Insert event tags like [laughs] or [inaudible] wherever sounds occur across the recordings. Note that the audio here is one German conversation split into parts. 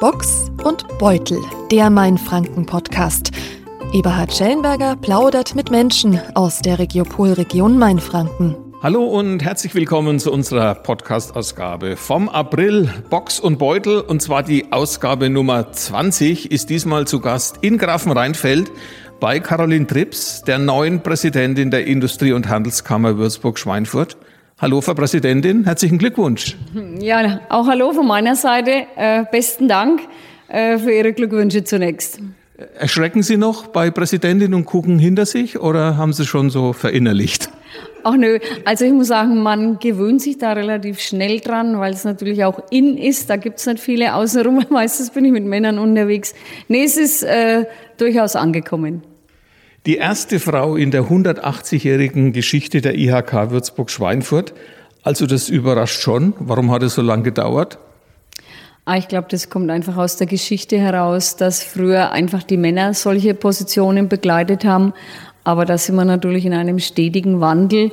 Box und Beutel, der Mainfranken-Podcast. Eberhard Schellenberger plaudert mit Menschen aus der Regiopolregion Mainfranken. Hallo und herzlich willkommen zu unserer Podcast-Ausgabe vom April Box und Beutel. Und zwar die Ausgabe Nummer 20 ist diesmal zu Gast in Grafenrheinfeld bei Caroline Trips, der neuen Präsidentin der Industrie- und Handelskammer Würzburg-Schweinfurt. Hallo, Frau Präsidentin, herzlichen Glückwunsch. Ja, auch hallo von meiner Seite. Äh, besten Dank äh, für Ihre Glückwünsche zunächst. Erschrecken Sie noch bei Präsidentin und gucken hinter sich oder haben Sie schon so verinnerlicht? Ach nö, also ich muss sagen, man gewöhnt sich da relativ schnell dran, weil es natürlich auch in ist. Da gibt's nicht viele außenrum. [laughs] Meistens bin ich mit Männern unterwegs. Nee, es ist äh, durchaus angekommen. Die erste Frau in der 180-jährigen Geschichte der IHK Würzburg-Schweinfurt. Also das überrascht schon. Warum hat es so lange gedauert? Ah, ich glaube, das kommt einfach aus der Geschichte heraus, dass früher einfach die Männer solche Positionen begleitet haben. Aber da sind wir natürlich in einem stetigen Wandel.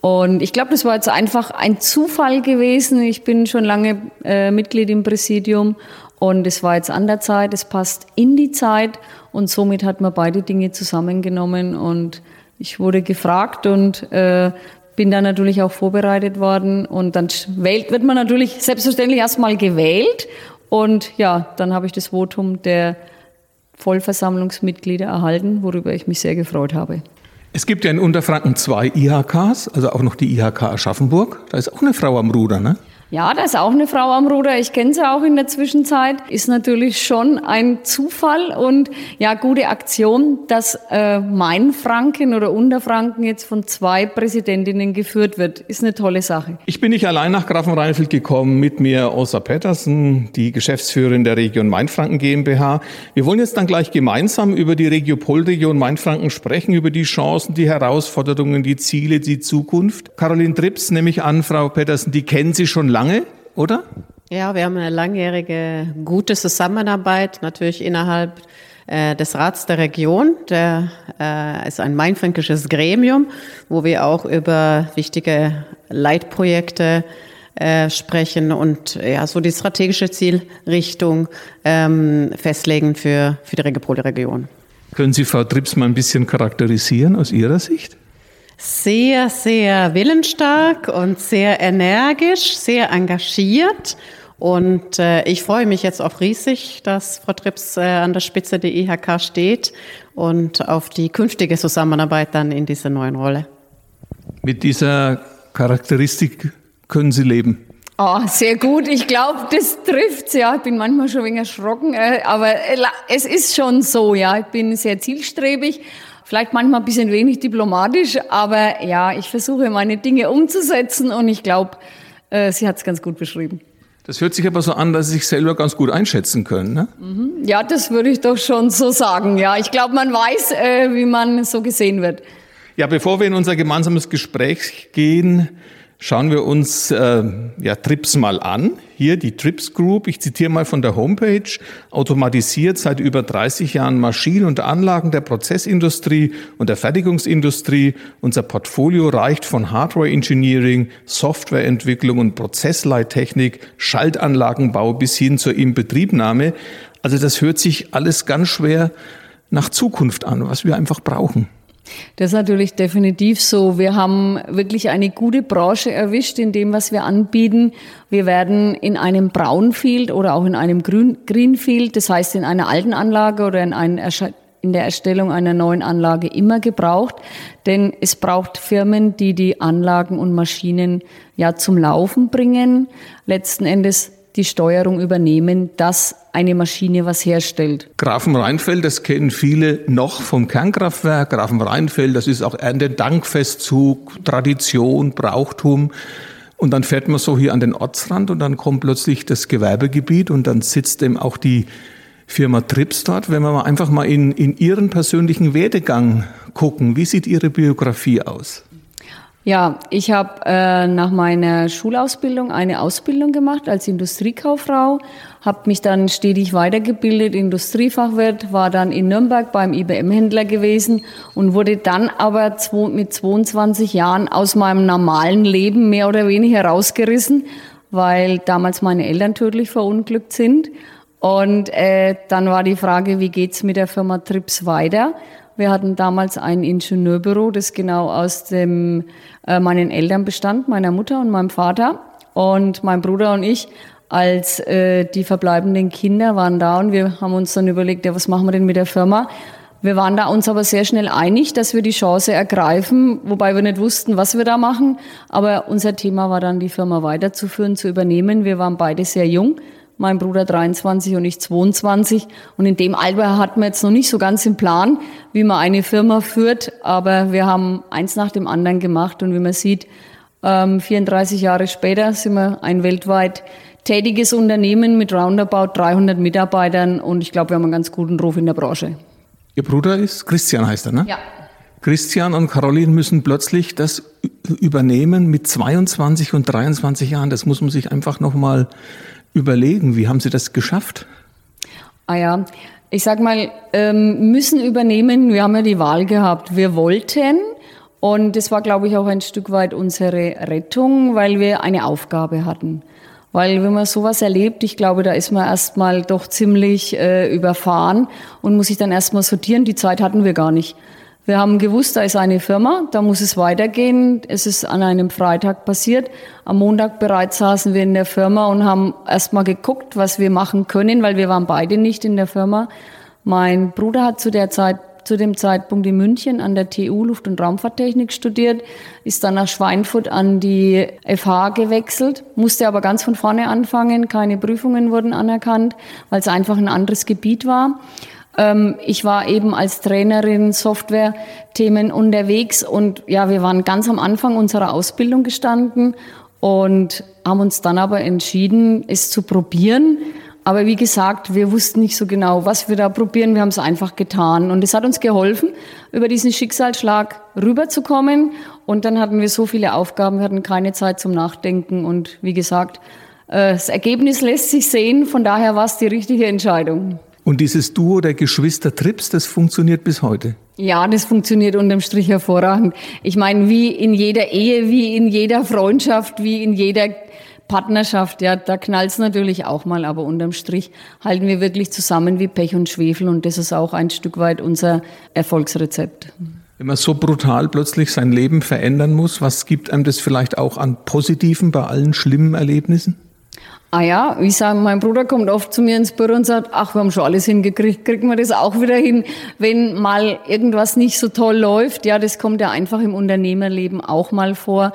Und ich glaube, das war jetzt einfach ein Zufall gewesen. Ich bin schon lange äh, Mitglied im Präsidium und es war jetzt an der Zeit, es passt in die Zeit und somit hat man beide Dinge zusammengenommen und ich wurde gefragt und äh, bin dann natürlich auch vorbereitet worden und dann wählt, wird man natürlich selbstverständlich erstmal gewählt und ja, dann habe ich das Votum der Vollversammlungsmitglieder erhalten, worüber ich mich sehr gefreut habe. Es gibt ja in Unterfranken zwei IHKs, also auch noch die IHK Aschaffenburg. Da ist auch eine Frau am Ruder, ne? Ja, da ist auch eine Frau am Ruder. Ich kenne sie auch in der Zwischenzeit. Ist natürlich schon ein Zufall und ja, gute Aktion, dass äh, Mainfranken oder Unterfranken jetzt von zwei Präsidentinnen geführt wird. Ist eine tolle Sache. Ich bin nicht allein nach Grafenrheinfeld gekommen. Mit mir Osa Pettersen, die Geschäftsführerin der Region Mainfranken GmbH. Wir wollen jetzt dann gleich gemeinsam über die Regiopolregion Mainfranken sprechen, über die Chancen, die Herausforderungen, die Ziele, die Zukunft. Caroline Trips, nehme ich an, Frau Pettersen, die kennen Sie schon lange lange, oder? Ja, wir haben eine langjährige gute Zusammenarbeit natürlich innerhalb äh, des Rats der Region. Der äh, ist ein mainfränkisches Gremium, wo wir auch über wichtige Leitprojekte äh, sprechen und ja so die strategische Zielrichtung ähm, festlegen für für die Regipole-Region. Können Sie Frau Trips mal ein bisschen charakterisieren aus Ihrer Sicht? Sehr, sehr willensstark und sehr energisch, sehr engagiert. Und äh, ich freue mich jetzt auch riesig, dass Frau Trips äh, an der Spitze der IHK steht und auf die künftige Zusammenarbeit dann in dieser neuen Rolle. Mit dieser Charakteristik können Sie leben. Oh, sehr gut. Ich glaube, das trifft ja. Ich bin manchmal schon ein wenig erschrocken, äh, aber äh, es ist schon so, ja. Ich bin sehr zielstrebig Vielleicht manchmal ein bisschen wenig diplomatisch, aber ja, ich versuche meine Dinge umzusetzen und ich glaube, äh, sie hat es ganz gut beschrieben. Das hört sich aber so an, dass Sie sich selber ganz gut einschätzen können. Ne? Mhm. Ja, das würde ich doch schon so sagen. Ja, ich glaube, man weiß, äh, wie man so gesehen wird. Ja, bevor wir in unser gemeinsames Gespräch gehen, Schauen wir uns äh, ja, Trips mal an. Hier die Trips Group, ich zitiere mal von der Homepage, automatisiert seit über 30 Jahren Maschinen und Anlagen der Prozessindustrie und der Fertigungsindustrie. Unser Portfolio reicht von Hardware Engineering, Softwareentwicklung und Prozessleittechnik, Schaltanlagenbau bis hin zur Inbetriebnahme. Also das hört sich alles ganz schwer nach Zukunft an, was wir einfach brauchen. Das ist natürlich definitiv so. Wir haben wirklich eine gute Branche erwischt in dem, was wir anbieten. Wir werden in einem Brownfield oder auch in einem Greenfield, das heißt in einer alten Anlage oder in, in der Erstellung einer neuen Anlage immer gebraucht. Denn es braucht Firmen, die die Anlagen und Maschinen ja zum Laufen bringen. Letzten Endes die Steuerung übernehmen, dass eine Maschine was herstellt. Grafenrheinfeld, das kennen viele noch vom Kernkraftwerk. Grafenrheinfeld, das ist auch Erntedankfestzug, Tradition, Brauchtum. Und dann fährt man so hier an den Ortsrand und dann kommt plötzlich das Gewerbegebiet und dann sitzt eben auch die Firma Trips dort. Wenn wir mal einfach mal in, in Ihren persönlichen Werdegang gucken, wie sieht Ihre Biografie aus? Ja, ich habe äh, nach meiner Schulausbildung eine Ausbildung gemacht als Industriekauffrau, habe mich dann stetig weitergebildet, Industriefachwirt, war dann in Nürnberg beim IBM-Händler gewesen und wurde dann aber mit 22 Jahren aus meinem normalen Leben mehr oder weniger rausgerissen, weil damals meine Eltern tödlich verunglückt sind Und äh, dann war die Frage, wie geht's mit der Firma Trips weiter? Wir hatten damals ein Ingenieurbüro, das genau aus dem äh, meinen Eltern bestand, meiner Mutter und meinem Vater. Und mein Bruder und ich als äh, die verbleibenden Kinder waren da und wir haben uns dann überlegt, ja, was machen wir denn mit der Firma? Wir waren da uns aber sehr schnell einig, dass wir die Chance ergreifen, wobei wir nicht wussten, was wir da machen. Aber unser Thema war dann, die Firma weiterzuführen, zu übernehmen. Wir waren beide sehr jung mein Bruder 23 und ich 22. Und in dem Alter hatten wir jetzt noch nicht so ganz im Plan, wie man eine Firma führt. Aber wir haben eins nach dem anderen gemacht. Und wie man sieht, 34 ähm, Jahre später sind wir ein weltweit tätiges Unternehmen mit roundabout 300 Mitarbeitern. Und ich glaube, wir haben einen ganz guten Ruf in der Branche. Ihr Bruder ist Christian, heißt er, ne? Ja. Christian und Caroline müssen plötzlich das übernehmen mit 22 und 23 Jahren. Das muss man sich einfach nochmal überlegen. Wie haben Sie das geschafft? Ah ja, ich sag mal, ähm, müssen übernehmen. Wir haben ja die Wahl gehabt. Wir wollten. Und das war, glaube ich, auch ein Stück weit unsere Rettung, weil wir eine Aufgabe hatten. Weil wenn man sowas erlebt, ich glaube, da ist man erstmal doch ziemlich äh, überfahren und muss sich dann erstmal sortieren. Die Zeit hatten wir gar nicht. Wir haben gewusst, da ist eine Firma, da muss es weitergehen. Es ist an einem Freitag passiert. Am Montag bereits saßen wir in der Firma und haben erstmal geguckt, was wir machen können, weil wir waren beide nicht in der Firma. Mein Bruder hat zu der Zeit zu dem Zeitpunkt in München an der TU Luft- und Raumfahrttechnik studiert, ist dann nach Schweinfurt an die FH gewechselt, musste aber ganz von vorne anfangen, keine Prüfungen wurden anerkannt, weil es einfach ein anderes Gebiet war. Ähm, ich war eben als Trainerin Software-Themen unterwegs und ja, wir waren ganz am Anfang unserer Ausbildung gestanden und haben uns dann aber entschieden, es zu probieren. Aber wie gesagt, wir wussten nicht so genau, was wir da probieren. Wir haben es einfach getan. Und es hat uns geholfen, über diesen Schicksalsschlag rüberzukommen. Und dann hatten wir so viele Aufgaben, wir hatten keine Zeit zum Nachdenken. Und wie gesagt, äh, das Ergebnis lässt sich sehen. Von daher war es die richtige Entscheidung. Und dieses Duo der Geschwister Trips, das funktioniert bis heute? Ja, das funktioniert unterm Strich hervorragend. Ich meine, wie in jeder Ehe, wie in jeder Freundschaft, wie in jeder Partnerschaft, ja, da knallt's natürlich auch mal, aber unterm Strich halten wir wirklich zusammen wie Pech und Schwefel und das ist auch ein Stück weit unser Erfolgsrezept. Wenn man so brutal plötzlich sein Leben verändern muss, was gibt einem das vielleicht auch an Positiven bei allen schlimmen Erlebnissen? Ah ja, ich sage, mein Bruder kommt oft zu mir ins Büro und sagt, ach, wir haben schon alles hingekriegt, kriegen wir das auch wieder hin, wenn mal irgendwas nicht so toll läuft. Ja, das kommt ja einfach im Unternehmerleben auch mal vor.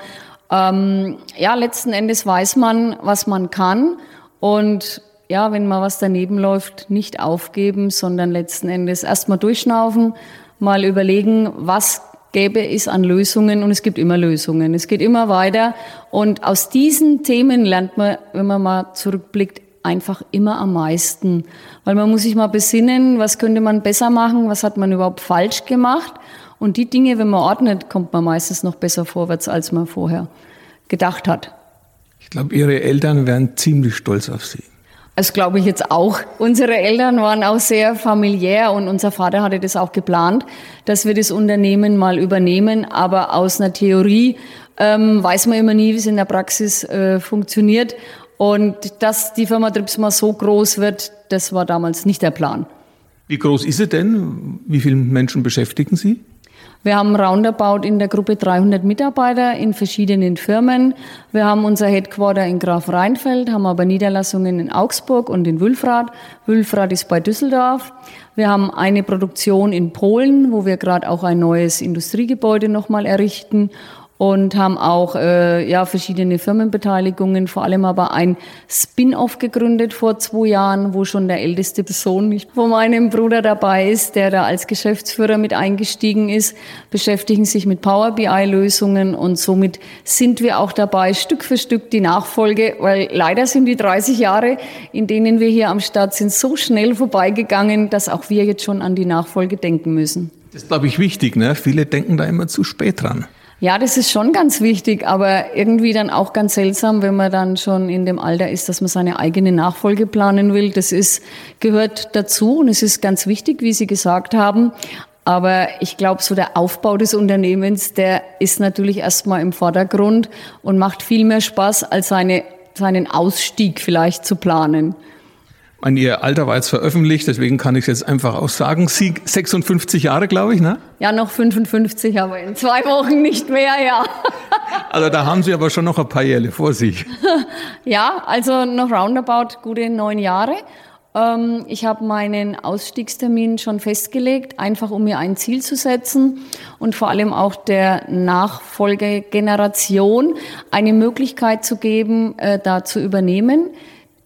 Ähm, ja, letzten Endes weiß man, was man kann und ja, wenn mal was daneben läuft, nicht aufgeben, sondern letzten Endes erstmal durchschnaufen, mal überlegen, was gäbe es an Lösungen und es gibt immer Lösungen. Es geht immer weiter und aus diesen Themen lernt man, wenn man mal zurückblickt, einfach immer am meisten. Weil man muss sich mal besinnen, was könnte man besser machen, was hat man überhaupt falsch gemacht. Und die Dinge, wenn man ordnet, kommt man meistens noch besser vorwärts, als man vorher gedacht hat. Ich glaube, Ihre Eltern wären ziemlich stolz auf Sie. Das glaube ich jetzt auch. Unsere Eltern waren auch sehr familiär und unser Vater hatte das auch geplant, dass wir das Unternehmen mal übernehmen. Aber aus einer Theorie ähm, weiß man immer nie, wie es in der Praxis äh, funktioniert. Und dass die Firma Trips mal so groß wird, das war damals nicht der Plan. Wie groß ist sie denn? Wie viele Menschen beschäftigen Sie? Wir haben roundabout in der Gruppe 300 Mitarbeiter in verschiedenen Firmen. Wir haben unser Headquarter in Graf Rheinfeld, haben aber Niederlassungen in Augsburg und in Wülfrath. Wülfrath ist bei Düsseldorf. Wir haben eine Produktion in Polen, wo wir gerade auch ein neues Industriegebäude nochmal errichten und haben auch äh, ja verschiedene Firmenbeteiligungen, vor allem aber ein Spin-off gegründet vor zwei Jahren, wo schon der älteste Sohn von meinem Bruder dabei ist, der da als Geschäftsführer mit eingestiegen ist, beschäftigen sich mit Power BI-Lösungen und somit sind wir auch dabei, Stück für Stück die Nachfolge, weil leider sind die 30 Jahre, in denen wir hier am Start sind, so schnell vorbeigegangen, dass auch wir jetzt schon an die Nachfolge denken müssen. Das ist, glaube ich, wichtig. Ne? Viele denken da immer zu spät dran. Ja, das ist schon ganz wichtig, aber irgendwie dann auch ganz seltsam, wenn man dann schon in dem Alter ist, dass man seine eigene Nachfolge planen will. Das ist, gehört dazu und es ist ganz wichtig, wie Sie gesagt haben. Aber ich glaube, so der Aufbau des Unternehmens, der ist natürlich erstmal im Vordergrund und macht viel mehr Spaß, als seine, seinen Ausstieg vielleicht zu planen. Meine, Ihr Alter war jetzt veröffentlicht, deswegen kann ich es jetzt einfach auch sagen. Sie 56 Jahre, glaube ich, ne? Ja, noch 55, aber in zwei Wochen nicht mehr, ja. Also da haben Sie aber schon noch ein paar Jahre vor sich. [laughs] Ja, also noch roundabout gute neun Jahre. Ähm, ich habe meinen Ausstiegstermin schon festgelegt, einfach um mir ein Ziel zu setzen und vor allem auch der Nachfolgegeneration eine Möglichkeit zu geben, äh, da zu übernehmen.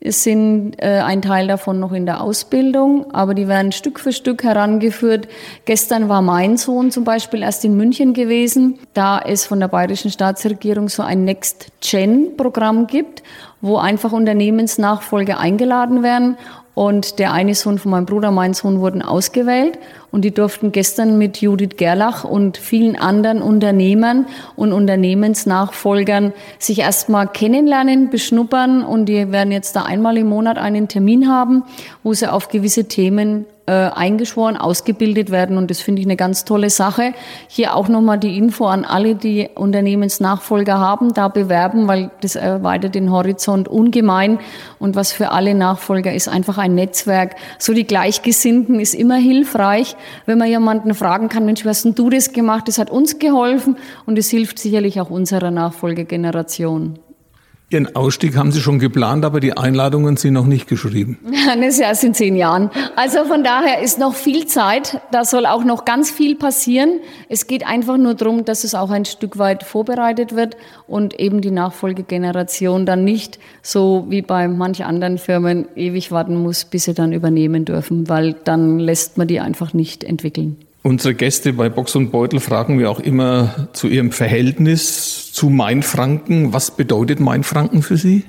Es sind äh, ein Teil davon noch in der Ausbildung, aber die werden Stück für Stück herangeführt. Gestern war mein Sohn zum Beispiel erst in München gewesen, da es von der bayerischen Staatsregierung so ein Next-Gen-Programm gibt, wo einfach Unternehmensnachfolger eingeladen werden und der eine Sohn von meinem Bruder, mein Sohn, wurden ausgewählt. Und die durften gestern mit Judith Gerlach und vielen anderen Unternehmern und Unternehmensnachfolgern sich erstmal kennenlernen, beschnuppern. Und die werden jetzt da einmal im Monat einen Termin haben, wo sie auf gewisse Themen äh, eingeschworen, ausgebildet werden. Und das finde ich eine ganz tolle Sache. Hier auch nochmal die Info an alle, die Unternehmensnachfolger haben, da bewerben, weil das erweitert den Horizont ungemein. Und was für alle Nachfolger ist einfach ein Netzwerk. So die Gleichgesinnten ist immer hilfreich, wenn man jemanden fragen kann, Mensch, wie hast du das gemacht? Das hat uns geholfen und es hilft sicherlich auch unserer Nachfolgegeneration. Ihren Ausstieg haben Sie schon geplant, aber die Einladungen sind noch nicht geschrieben. Das ist erst in zehn Jahren. Also von daher ist noch viel Zeit. Da soll auch noch ganz viel passieren. Es geht einfach nur darum, dass es auch ein Stück weit vorbereitet wird und eben die Nachfolgegeneration dann nicht so wie bei manchen anderen Firmen ewig warten muss, bis sie dann übernehmen dürfen, weil dann lässt man die einfach nicht entwickeln. Unsere Gäste bei Box und Beutel fragen wir auch immer zu ihrem Verhältnis zu Mainfranken. Was bedeutet Mainfranken für Sie?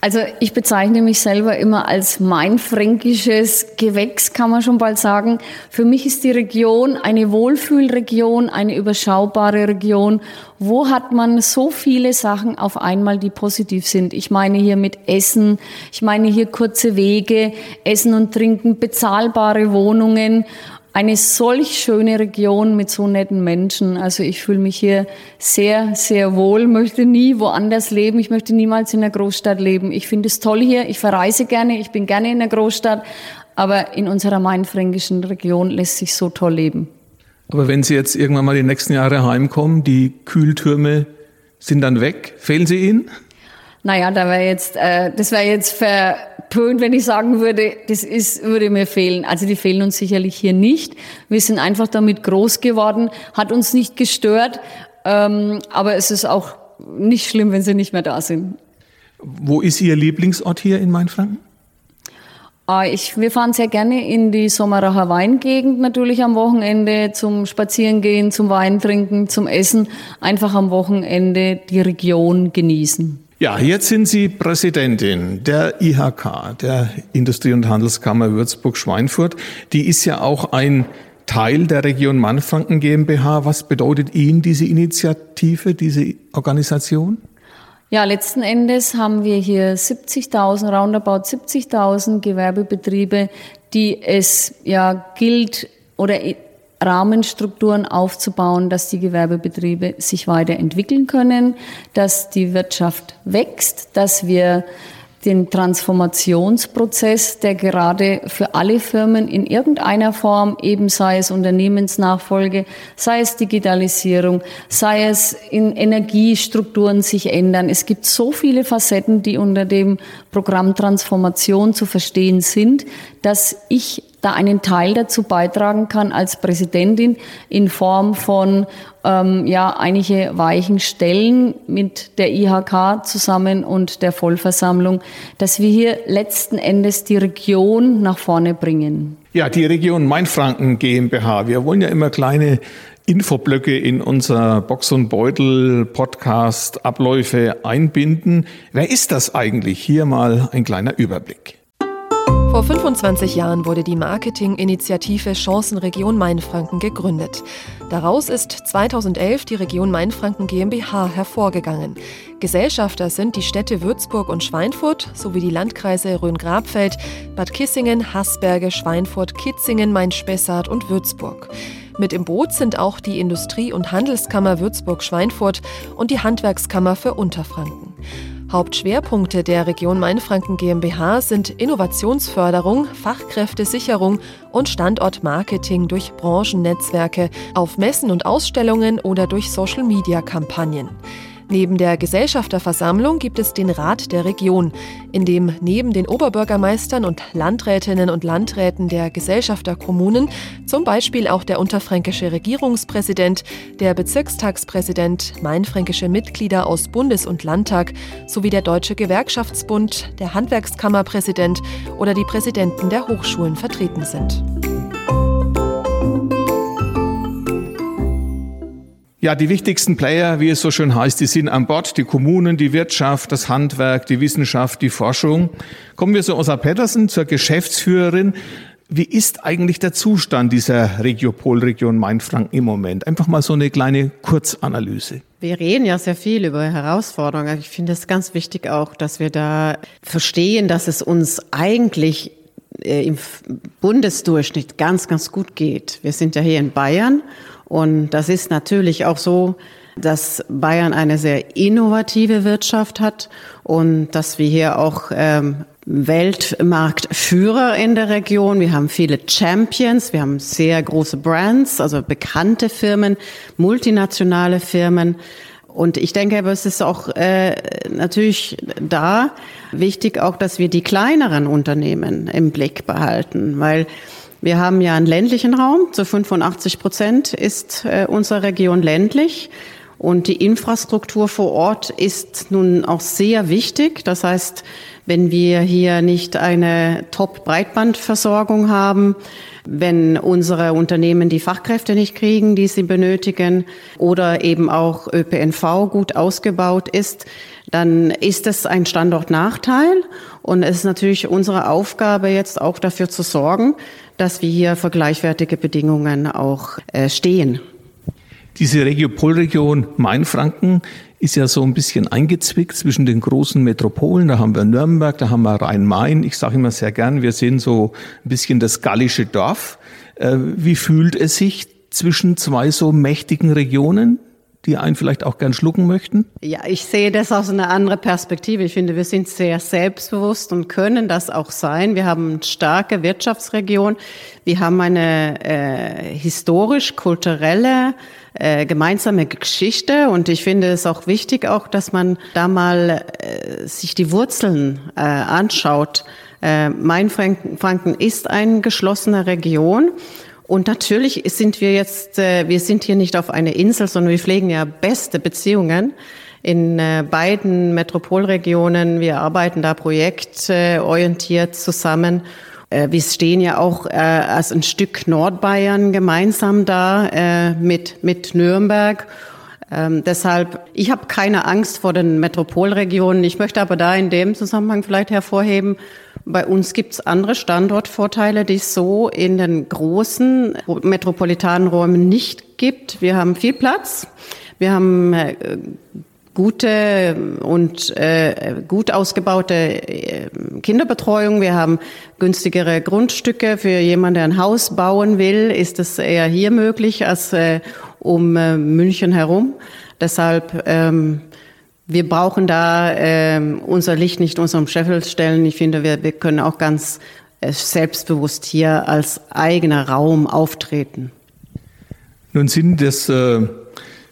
Also ich bezeichne mich selber immer als mainfränkisches Gewächs, kann man schon bald sagen. Für mich ist die Region eine Wohlfühlregion, eine überschaubare Region. Wo hat man so viele Sachen auf einmal, die positiv sind? Ich meine hier mit Essen, ich meine hier kurze Wege, Essen und Trinken, bezahlbare Wohnungen eine solch schöne Region mit so netten Menschen. Also ich fühle mich hier sehr, sehr wohl, möchte nie woanders leben. Ich möchte niemals in einer Großstadt leben. Ich finde es toll hier. Ich verreise gerne. Ich bin gerne in der Großstadt. Aber in unserer mainfränkischen Region lässt sich so toll leben. Aber wenn Sie jetzt irgendwann mal die nächsten Jahre heimkommen, die Kühltürme sind dann weg, fehlen sie Ihnen? Naja, da wäre jetzt, äh, das wäre jetzt verpönt, wenn ich sagen würde, das ist, würde mir fehlen. Also die fehlen uns sicherlich hier nicht. Wir sind einfach damit groß geworden, hat uns nicht gestört, ähm, aber es ist auch nicht schlimm, wenn sie nicht mehr da sind. Wo ist Ihr Lieblingsort hier in Mainfranken? Ah, ich, wir fahren sehr gerne in die Sommeracher Weingegend natürlich am Wochenende zum Spazierengehen, zum Weintrinken, zum Essen. Einfach am Wochenende die Region genießen. Ja, jetzt sind Sie Präsidentin der IHK, der Industrie- und Handelskammer Würzburg-Schweinfurt. Die ist ja auch ein Teil der Region Mannfranken GmbH. Was bedeutet Ihnen diese Initiative, diese Organisation? Ja, letzten Endes haben wir hier 70.000, roundabout 70.000 Gewerbebetriebe, die es ja gilt oder Rahmenstrukturen aufzubauen, dass die Gewerbebetriebe sich weiterentwickeln können, dass die Wirtschaft wächst, dass wir den Transformationsprozess, der gerade für alle Firmen in irgendeiner Form, eben sei es Unternehmensnachfolge, sei es Digitalisierung, sei es in Energiestrukturen sich ändern. Es gibt so viele Facetten, die unter dem Programm Transformation zu verstehen sind, dass ich da einen Teil dazu beitragen kann als Präsidentin in Form von ähm, ja einige weichen Stellen mit der IHK zusammen und der Vollversammlung, dass wir hier letzten Endes die Region nach vorne bringen. Ja, die Region Mainfranken GmbH. Wir wollen ja immer kleine Infoblöcke in unser Box und Beutel Podcast Abläufe einbinden. Wer ist das eigentlich? Hier mal ein kleiner Überblick. Vor 25 Jahren wurde die Marketinginitiative Chancenregion Mainfranken gegründet. Daraus ist 2011 die Region Mainfranken GmbH hervorgegangen. Gesellschafter sind die Städte Würzburg und Schweinfurt sowie die Landkreise Rhön-Grabfeld, Bad Kissingen, Haßberge, Schweinfurt, Kitzingen, Main-Spessart und Würzburg. Mit im Boot sind auch die Industrie- und Handelskammer Würzburg-Schweinfurt und die Handwerkskammer für Unterfranken. Hauptschwerpunkte der Region Mainfranken GmbH sind Innovationsförderung, Fachkräftesicherung und Standortmarketing durch Branchennetzwerke auf Messen und Ausstellungen oder durch Social-Media-Kampagnen. Neben der Gesellschafterversammlung gibt es den Rat der Region, in dem neben den Oberbürgermeistern und Landrätinnen und Landräten der Gesellschafterkommunen zum Beispiel auch der unterfränkische Regierungspräsident, der Bezirkstagspräsident, mainfränkische Mitglieder aus Bundes- und Landtag sowie der Deutsche Gewerkschaftsbund, der Handwerkskammerpräsident oder die Präsidenten der Hochschulen vertreten sind. Ja, die wichtigsten Player, wie es so schön heißt, die sind an Bord, die Kommunen, die Wirtschaft, das Handwerk, die Wissenschaft, die Forschung. Kommen wir zu Osa Pettersen, zur Geschäftsführerin. Wie ist eigentlich der Zustand dieser Regiopolregion Mainfranken im Moment? Einfach mal so eine kleine Kurzanalyse. Wir reden ja sehr viel über Herausforderungen. Ich finde es ganz wichtig auch, dass wir da verstehen, dass es uns eigentlich äh, im Bundesdurchschnitt ganz, ganz gut geht. Wir sind ja hier in Bayern und das ist natürlich auch so, dass Bayern eine sehr innovative Wirtschaft hat und dass wir hier auch ähm, Weltmarktführer in der Region. Wir haben viele Champions, wir haben sehr große Brands, also bekannte Firmen, multinationale Firmen. Und ich denke, es ist auch äh, natürlich da wichtig auch, dass wir die kleineren Unternehmen im Blick behalten, weil wir haben ja einen ländlichen Raum. Zu 85 Prozent ist äh, unsere Region ländlich. Und die Infrastruktur vor Ort ist nun auch sehr wichtig. Das heißt, wenn wir hier nicht eine Top-Breitbandversorgung haben, wenn unsere Unternehmen die Fachkräfte nicht kriegen, die sie benötigen, oder eben auch ÖPNV gut ausgebaut ist, dann ist es ein Standortnachteil. Und es ist natürlich unsere Aufgabe, jetzt auch dafür zu sorgen, dass wir hier für gleichwertige Bedingungen auch äh, stehen. Diese Regiopolregion Mainfranken ist ja so ein bisschen eingezwickt zwischen den großen Metropolen. Da haben wir Nürnberg, da haben wir Rhein-Main. Ich sage immer sehr gern, wir sind so ein bisschen das gallische Dorf. Äh, wie fühlt es sich zwischen zwei so mächtigen Regionen? Die einen vielleicht auch gern schlucken möchten? Ja, ich sehe das aus einer anderen Perspektive. Ich finde, wir sind sehr selbstbewusst und können das auch sein. Wir haben eine starke Wirtschaftsregion. Wir haben eine äh, historisch-kulturelle äh, gemeinsame Geschichte und ich finde es auch wichtig, auch, dass man da mal äh, sich die Wurzeln äh, anschaut. Äh, Mainfranken ist eine geschlossene Region und natürlich sind wir jetzt, äh, wir sind hier nicht auf einer Insel, sondern wir pflegen ja beste Beziehungen in äh, beiden Metropolregionen. Wir arbeiten da projektorientiert zusammen. Äh, wir stehen ja auch als ein Stück Nordbayern gemeinsam da mit, mit Nürnberg. Ähm, deshalb, ich habe keine Angst vor den Metropolregionen. Ich möchte aber da in dem Zusammenhang vielleicht hervorheben, bei uns gibt es andere Standortvorteile, die es so in den großen metropolitanen Räumen nicht gibt. Wir haben viel Platz. Wir haben äh, gute und äh, gut ausgebaute äh, Kinderbetreuung. Wir haben günstigere Grundstücke. Für jemanden, der ein Haus bauen will, ist es eher hier möglich als äh, um äh, München herum. Deshalb ähm, wir brauchen da äh, unser Licht nicht unserem Scheffel stellen. Ich finde, wir, wir können auch ganz äh, selbstbewusst hier als eigener Raum auftreten. Nun sind das äh,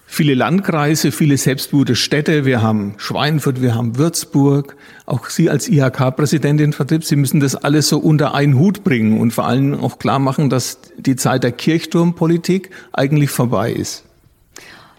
viele Landkreise, viele selbstbewusste Städte. Wir haben Schweinfurt, wir haben Würzburg. Auch Sie als IHK-Präsidentin Vertrieb, Sie müssen das alles so unter einen Hut bringen und vor allem auch klar machen, dass die Zeit der Kirchturmpolitik eigentlich vorbei ist.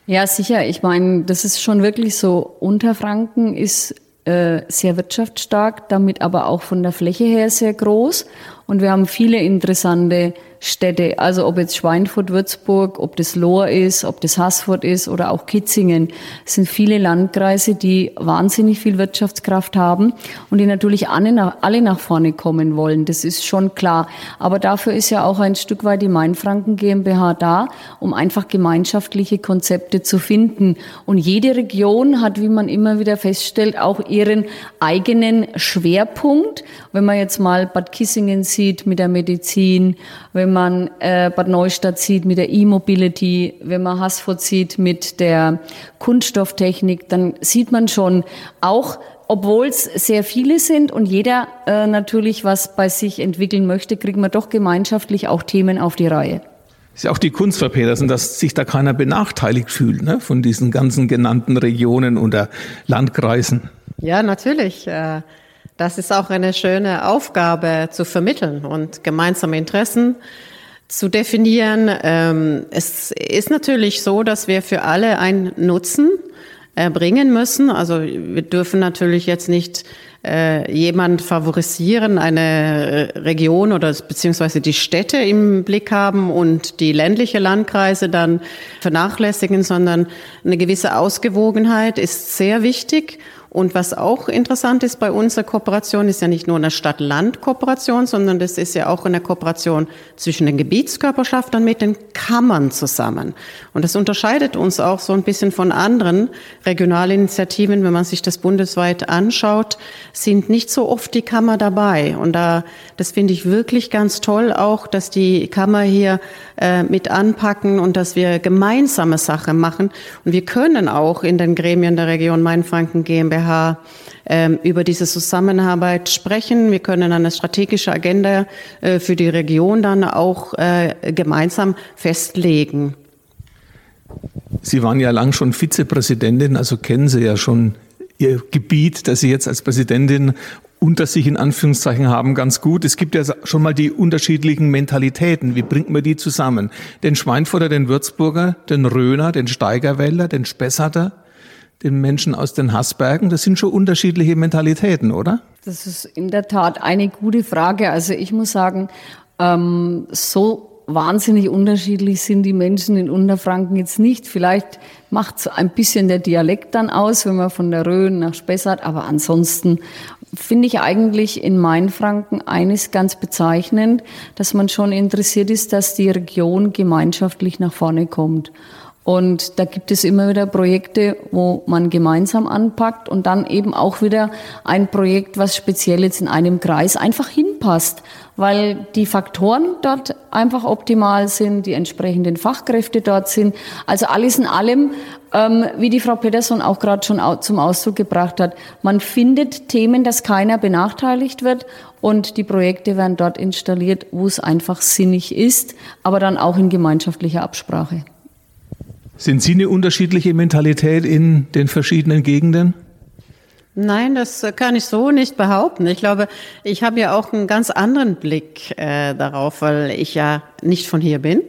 Ja, sicher. Ich meine, das ist schon wirklich so. Unterfranken ist äh, sehr wirtschaftsstark, damit aber auch von der Fläche her sehr groß. Und wir haben viele interessante Städte, also ob jetzt Schweinfurt, Würzburg, ob das Lohr ist, ob das Haßfurt ist oder auch Kitzingen. Es sind viele Landkreise, die wahnsinnig viel Wirtschaftskraft haben und die natürlich alle nach, alle nach vorne kommen wollen. Das ist schon klar. Aber dafür ist ja auch ein Stück weit die Mainfranken GmbH da, um einfach gemeinschaftliche Konzepte zu finden. Und jede Region hat, wie man immer wieder feststellt, auch ihren eigenen Schwerpunkt. Wenn man jetzt mal Bad Kissingen sieht mit der Medizin, wenn man äh, Bad Neustadt sieht mit der E-Mobility, wenn man Haßfurt sieht mit der Kunststofftechnik, dann sieht man schon auch obwohl es sehr viele sind und jeder äh, natürlich was bei sich entwickeln möchte, kriegen wir doch gemeinschaftlich auch Themen auf die Reihe. Ist ja auch die Kunst, Frau Petersen, dass sich da keiner benachteiligt fühlt ne? von diesen ganzen genannten Regionen oder Landkreisen. Ja, natürlich. Äh, das ist auch eine schöne Aufgabe zu vermitteln und gemeinsame Interessen zu definieren. Ähm, es ist natürlich so, dass wir für alle einen Nutzen erbringen müssen. Also wir dürfen natürlich jetzt nicht äh, jemand favorisieren, eine Region oder beziehungsweise die Städte im Blick haben und die ländliche Landkreise dann vernachlässigen, sondern eine gewisse Ausgewogenheit ist sehr wichtig. Und was auch interessant ist bei unserer Kooperation, ist ja nicht nur eine Stadt-Land-Kooperation, sondern das ist ja auch eine Kooperation zwischen den Gebietskörperschaften mit den Kammern zusammen. Und das unterscheidet uns auch so ein bisschen von anderen Regionalinitiativen, wenn man sich das bundesweit anschaut, sind nicht so oft die Kammer dabei. Und da, das finde ich wirklich ganz toll auch, dass die Kammer hier äh, mit anpacken und dass wir gemeinsame Sachen machen. Und wir können auch in den Gremien der Region Mainfranken GmbH ähm, über diese Zusammenarbeit sprechen. Wir können eine strategische Agenda äh, für die Region dann auch äh, gemeinsam festlegen. Sie waren ja lang schon Vizepräsidentin, also kennen Sie ja schon Ihr Gebiet, das Sie jetzt als Präsidentin unter sich in Anführungszeichen haben, ganz gut. Es gibt ja schon mal die unterschiedlichen Mentalitäten. Wie bringt man die zusammen? Den Schweinfurter, den Würzburger, den Röner, den Steigerwälder, den Spessarter, den Menschen aus den Haßbergen. Das sind schon unterschiedliche Mentalitäten, oder? Das ist in der Tat eine gute Frage. Also ich muss sagen, ähm, so wahnsinnig unterschiedlich sind die Menschen in Unterfranken jetzt nicht. Vielleicht macht so ein bisschen der Dialekt dann aus, wenn man von der Rhön nach Spessart, aber ansonsten finde ich eigentlich in Mainfranken eines ganz bezeichnend, dass man schon interessiert ist, dass die Region gemeinschaftlich nach vorne kommt. Und da gibt es immer wieder Projekte, wo man gemeinsam anpackt und dann eben auch wieder ein Projekt, was speziell jetzt in einem Kreis einfach hinpasst, weil die Faktoren dort einfach optimal sind, die entsprechenden Fachkräfte dort sind. Also alles in allem, ähm, wie die Frau Peterson auch gerade schon zum Ausdruck gebracht hat, man findet Themen, dass keiner benachteiligt wird und die Projekte werden dort installiert, wo es einfach sinnig ist, aber dann auch in gemeinschaftlicher Absprache. Sind Sie eine unterschiedliche Mentalität in den verschiedenen Gegenden? Nein, das kann ich so nicht behaupten. Ich glaube, ich habe ja auch einen ganz anderen Blick äh, darauf, weil ich ja nicht von hier bin.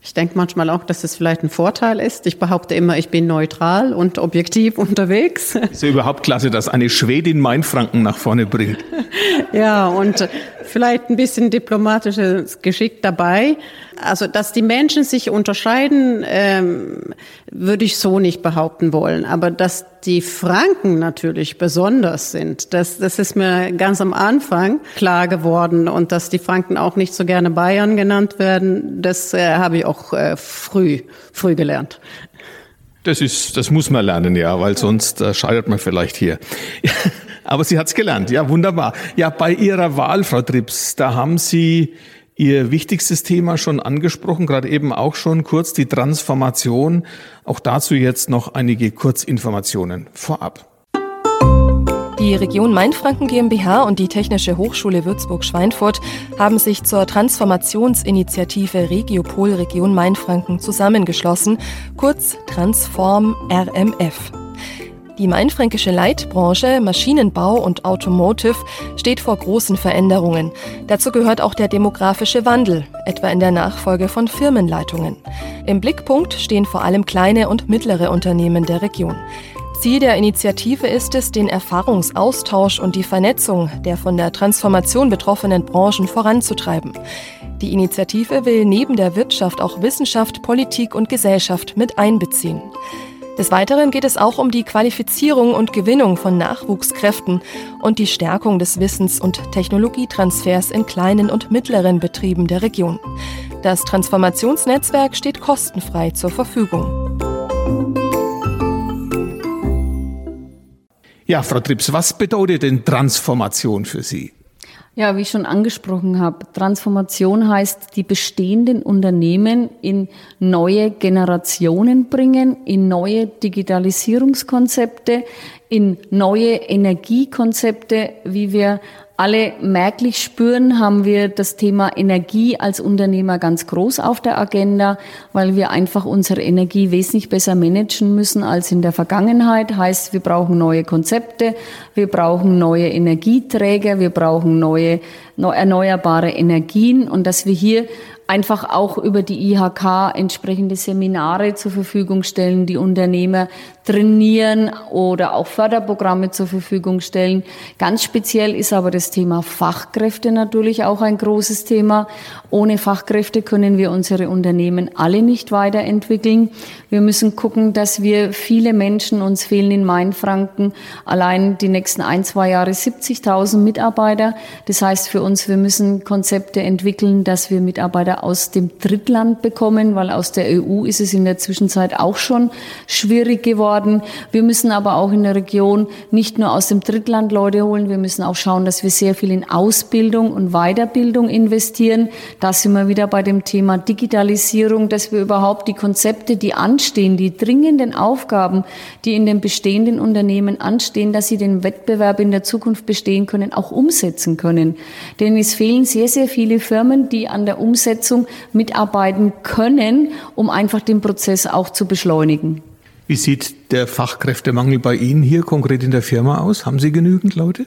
Ich denke manchmal auch, dass es vielleicht ein Vorteil ist. Ich behaupte immer, ich bin neutral und objektiv [laughs] unterwegs. Ist ja überhaupt klasse, dass eine Schwedin Mainfranken nach vorne bringt. [laughs] ja, und vielleicht ein bisschen diplomatisches Geschick dabei. Also, dass die Menschen sich unterscheiden, ähm, würde ich so nicht behaupten wollen. Aber dass die Franken natürlich besonders sind, das, das ist mir ganz am Anfang klar geworden. Und dass die Franken auch nicht so gerne Bayern genannt werden, das äh, habe ich auch äh, früh, früh gelernt. Das ist, das muss man lernen, ja, weil sonst äh, scheitert man vielleicht hier. [laughs] Aber sie hat's gelernt, ja, wunderbar. Ja, bei Ihrer Wahl, Frau Trips, da haben Sie Ihr wichtigstes Thema schon angesprochen, gerade eben auch schon kurz die Transformation. Auch dazu jetzt noch einige Kurzinformationen vorab. Die Region Mainfranken GmbH und die Technische Hochschule Würzburg-Schweinfurt haben sich zur Transformationsinitiative Regiopol Region Mainfranken zusammengeschlossen, kurz Transform RMF. Die mainfränkische Leitbranche Maschinenbau und Automotive steht vor großen Veränderungen. Dazu gehört auch der demografische Wandel, etwa in der Nachfolge von Firmenleitungen. Im Blickpunkt stehen vor allem kleine und mittlere Unternehmen der Region. Ziel der Initiative ist es, den Erfahrungsaustausch und die Vernetzung der von der Transformation betroffenen Branchen voranzutreiben. Die Initiative will neben der Wirtschaft auch Wissenschaft, Politik und Gesellschaft mit einbeziehen. Des Weiteren geht es auch um die Qualifizierung und Gewinnung von Nachwuchskräften und die Stärkung des Wissens- und Technologietransfers in kleinen und mittleren Betrieben der Region. Das Transformationsnetzwerk steht kostenfrei zur Verfügung. Ja, Frau Trips, was bedeutet denn Transformation für Sie? Ja, wie ich schon angesprochen habe, Transformation heißt, die bestehenden Unternehmen in neue Generationen bringen, in neue Digitalisierungskonzepte, in neue Energiekonzepte, wie wir alle merklich spüren, haben wir das Thema Energie als Unternehmer ganz groß auf der Agenda, weil wir einfach unsere Energie wesentlich besser managen müssen als in der Vergangenheit. Heißt, wir brauchen neue Konzepte, wir brauchen neue Energieträger, wir brauchen neue erneuerbare Energien und dass wir hier einfach auch über die IHK entsprechende Seminare zur Verfügung stellen, die Unternehmer trainieren oder auch Förderprogramme zur Verfügung stellen. Ganz speziell ist aber das Thema Fachkräfte natürlich auch ein großes Thema. Ohne Fachkräfte können wir unsere Unternehmen alle nicht weiterentwickeln. Wir müssen gucken, dass wir viele Menschen, uns fehlen in Mainfranken allein die nächsten ein, zwei Jahre 70.000 Mitarbeiter. Das heißt für uns, wir müssen Konzepte entwickeln, dass wir Mitarbeiter aus dem Drittland bekommen, weil aus der EU ist es in der Zwischenzeit auch schon schwierig geworden. Wir müssen aber auch in der Region nicht nur aus dem Drittland Leute holen, wir müssen auch schauen, dass wir sehr viel in Ausbildung und Weiterbildung investieren. Da sind wir wieder bei dem Thema Digitalisierung, dass wir überhaupt die Konzepte, die anstehen, die dringenden Aufgaben, die in den bestehenden Unternehmen anstehen, dass sie den Wettbewerb in der Zukunft bestehen können, auch umsetzen können. Denn es fehlen sehr, sehr viele Firmen, die an der Umsetzung Umsetzung mitarbeiten können, um einfach den Prozess auch zu beschleunigen. Wie sieht der Fachkräftemangel bei Ihnen hier konkret in der Firma aus? Haben Sie genügend Leute?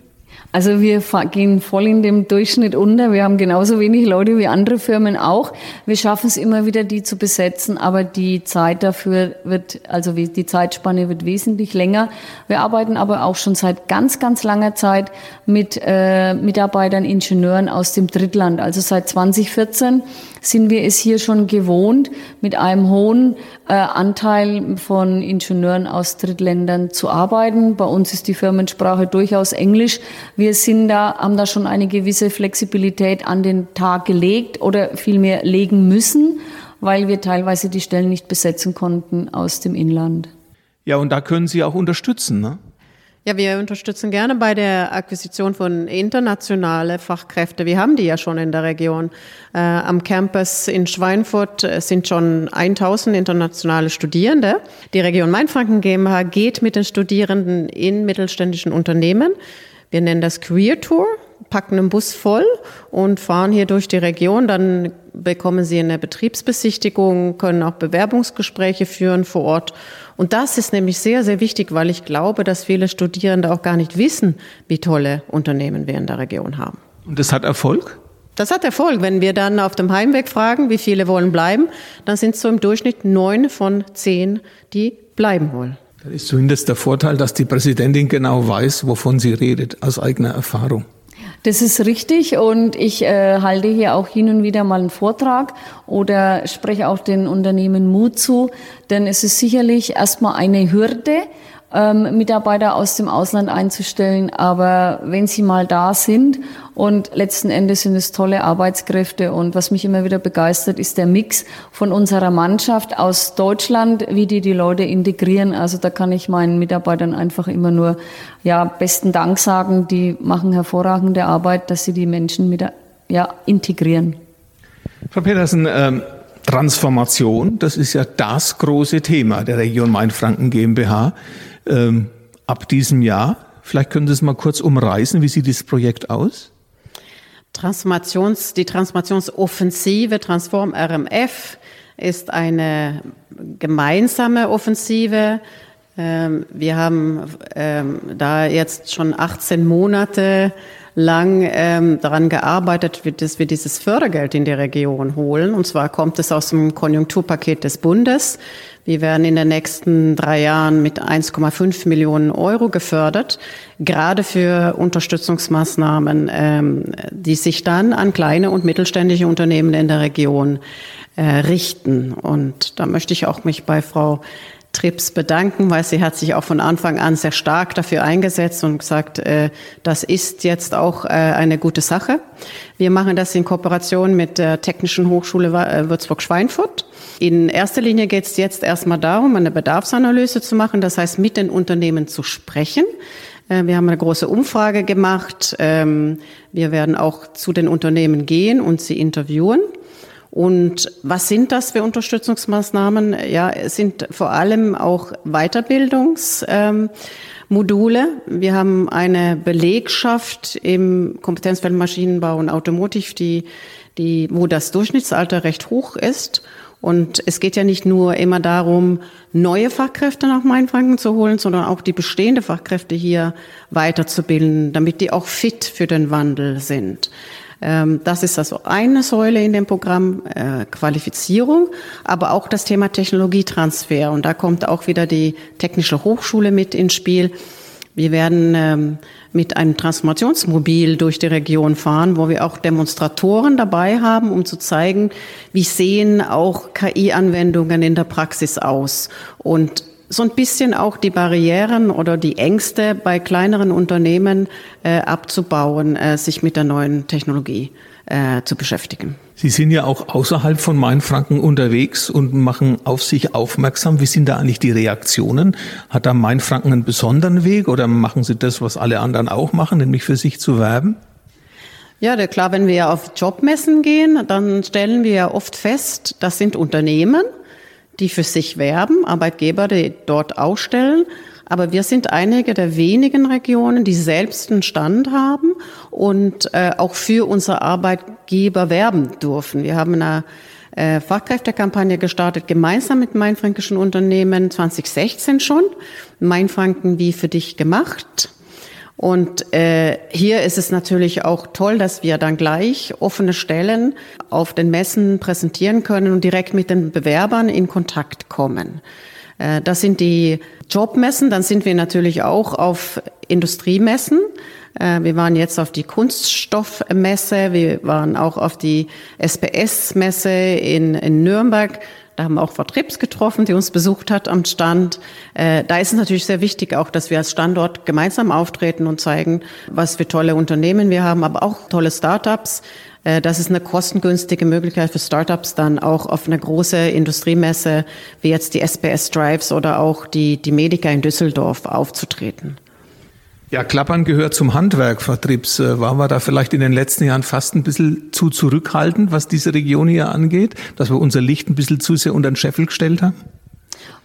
Also wir gehen voll in dem Durchschnitt unter. Wir haben genauso wenig Leute wie andere Firmen auch. Wir schaffen es immer wieder, die zu besetzen, aber die Zeit dafür wird, also die Zeitspanne wird wesentlich länger. Wir arbeiten aber auch schon seit ganz, ganz langer Zeit mit äh, Mitarbeitern, Ingenieuren aus dem Drittland. Also seit 2014 sind wir es hier schon gewohnt, mit einem hohen äh, Anteil von Ingenieuren aus Drittländern zu arbeiten. Bei uns ist die Firmensprache durchaus Englisch. Wir sind da, haben da schon eine gewisse Flexibilität an den Tag gelegt oder vielmehr legen müssen, weil wir teilweise die Stellen nicht besetzen konnten aus dem Inland. Ja, und da können Sie auch unterstützen, ne? Ja, wir unterstützen gerne bei der Akquisition von internationale Fachkräfte. Wir haben die ja schon in der Region. Äh, am Campus in Schweinfurt sind schon 1000 internationale Studierende. Die Region Mainfranken GmbH geht mit den Studierenden in mittelständischen Unternehmen. Wir nennen das Career Tour, packen einen Bus voll und fahren hier durch die Region. Dann bekommen sie eine Betriebsbesichtigung, können auch Bewerbungsgespräche führen vor Ort. Und das ist nämlich sehr, sehr wichtig, weil ich glaube, dass viele Studierende auch gar nicht wissen, wie tolle Unternehmen wir in der Region haben. Und das hat Erfolg? Das hat Erfolg. Wenn wir dann auf dem Heimweg fragen, wie viele wollen bleiben, dann sind es so im Durchschnitt neun von zehn, die bleiben wollen. Da ist zumindest der Vorteil, dass die Präsidentin genau weiß, wovon sie redet, aus eigener Erfahrung. Das ist richtig und ich äh, halte hier auch hin und wieder mal einen Vortrag oder spreche auch den Unternehmen Mut zu, denn es ist sicherlich erstmal eine Hürde, ähm, Mitarbeiter aus dem Ausland einzustellen. Aber wenn sie mal da sind und letzten Endes sind es tolle Arbeitskräfte und was mich immer wieder begeistert, ist der Mix von unserer Mannschaft aus Deutschland, wie die die Leute integrieren. Also da kann ich meinen Mitarbeitern einfach immer nur ja besten Dank sagen. Die machen hervorragende Arbeit, dass sie die Menschen mit ja integrieren. Frau Petersen, ähm Transformation, das ist ja das große Thema der Region Mainfranken GmbH ähm, ab diesem Jahr. Vielleicht können Sie es mal kurz umreißen. Wie sieht dieses Projekt aus? Transformations, die Transformationsoffensive Transform RMF ist eine gemeinsame Offensive. Ähm, wir haben ähm, da jetzt schon 18 Monate lang ähm, daran gearbeitet, dass wir dieses Fördergeld in die Region holen. Und zwar kommt es aus dem Konjunkturpaket des Bundes. Wir werden in den nächsten drei Jahren mit 1,5 Millionen Euro gefördert, gerade für Unterstützungsmaßnahmen, ähm, die sich dann an kleine und mittelständische Unternehmen in der Region äh, richten. Und da möchte ich auch mich bei Frau Trips bedanken, weil sie hat sich auch von Anfang an sehr stark dafür eingesetzt und gesagt, äh, das ist jetzt auch äh, eine gute Sache. Wir machen das in Kooperation mit der Technischen Hochschule äh, Würzburg-Schweinfurt. In erster Linie geht es jetzt erstmal darum, eine Bedarfsanalyse zu machen, das heißt mit den Unternehmen zu sprechen wir haben eine große Umfrage gemacht. Ähm, wir werden auch zu den Unternehmen gehen und sie interviewen. Und was sind das für Unterstützungsmaßnahmen? Ja, es sind vor allem auch Weiterbildungsmodule. Wir haben eine Belegschaft im Kompetenzfeld Maschinenbau und Automotiv, die, die, wo das Durchschnittsalter recht hoch ist. Und es geht ja nicht nur immer darum, neue Fachkräfte nach Mainfranken zu holen, sondern auch die bestehende Fachkräfte hier weiterzubilden, damit die auch fit für den Wandel sind. Ähm, das ist also eine Säule in dem Programm äh, Qualifizierung, aber auch das Thema Technologietransfer. Und da kommt auch wieder die Technische Hochschule mit ins Spiel. Wir werden ähm, mit einem Transformationsmobil durch die Region fahren, wo wir auch Demonstratoren dabei haben, um zu zeigen, wie sehen auch KI-Anwendungen in der Praxis aus. Und so ein bisschen auch die Barrieren oder die Ängste bei kleineren Unternehmen äh, abzubauen, äh, sich mit der neuen Technologie äh, zu beschäftigen. Sie sind ja auch außerhalb von Mainfranken unterwegs und machen auf sich aufmerksam. Wie sind da eigentlich die Reaktionen? Hat da Mainfranken einen besonderen Weg oder machen Sie das, was alle anderen auch machen, nämlich für sich zu werben? Ja, klar, wenn wir auf Jobmessen gehen, dann stellen wir ja oft fest, das sind Unternehmen, die für sich werben, Arbeitgeber, die dort ausstellen. Aber wir sind einige der wenigen Regionen, die selbst einen Stand haben und äh, auch für unsere Arbeitgeber werben dürfen. Wir haben eine äh, Fachkräftekampagne gestartet, gemeinsam mit Mainfränkischen Unternehmen 2016 schon. Mainfranken wie für dich gemacht. Und äh, hier ist es natürlich auch toll, dass wir dann gleich offene Stellen auf den Messen präsentieren können und direkt mit den Bewerbern in Kontakt kommen. Äh, das sind die Jobmessen. Dann sind wir natürlich auch auf Industriemessen. Äh, wir waren jetzt auf die Kunststoffmesse. Wir waren auch auf die SPS-Messe in, in Nürnberg. Da haben wir auch Vertriebs getroffen, die uns besucht hat am Stand. Äh, da ist es natürlich sehr wichtig auch, dass wir als Standort gemeinsam auftreten und zeigen, was für tolle Unternehmen wir haben, aber auch tolle Startups. Äh, das ist eine kostengünstige Möglichkeit für Startups, dann auch auf eine große Industriemesse wie jetzt die SPS Drives oder auch die, die Medica in Düsseldorf aufzutreten. Ja, Klappern gehört zum Handwerk, Trips. Äh, waren wir da vielleicht in den letzten Jahren fast ein bisschen zu zurückhaltend, was diese Region hier angeht, dass wir unser Licht ein bisschen zu sehr unter den Scheffel gestellt haben?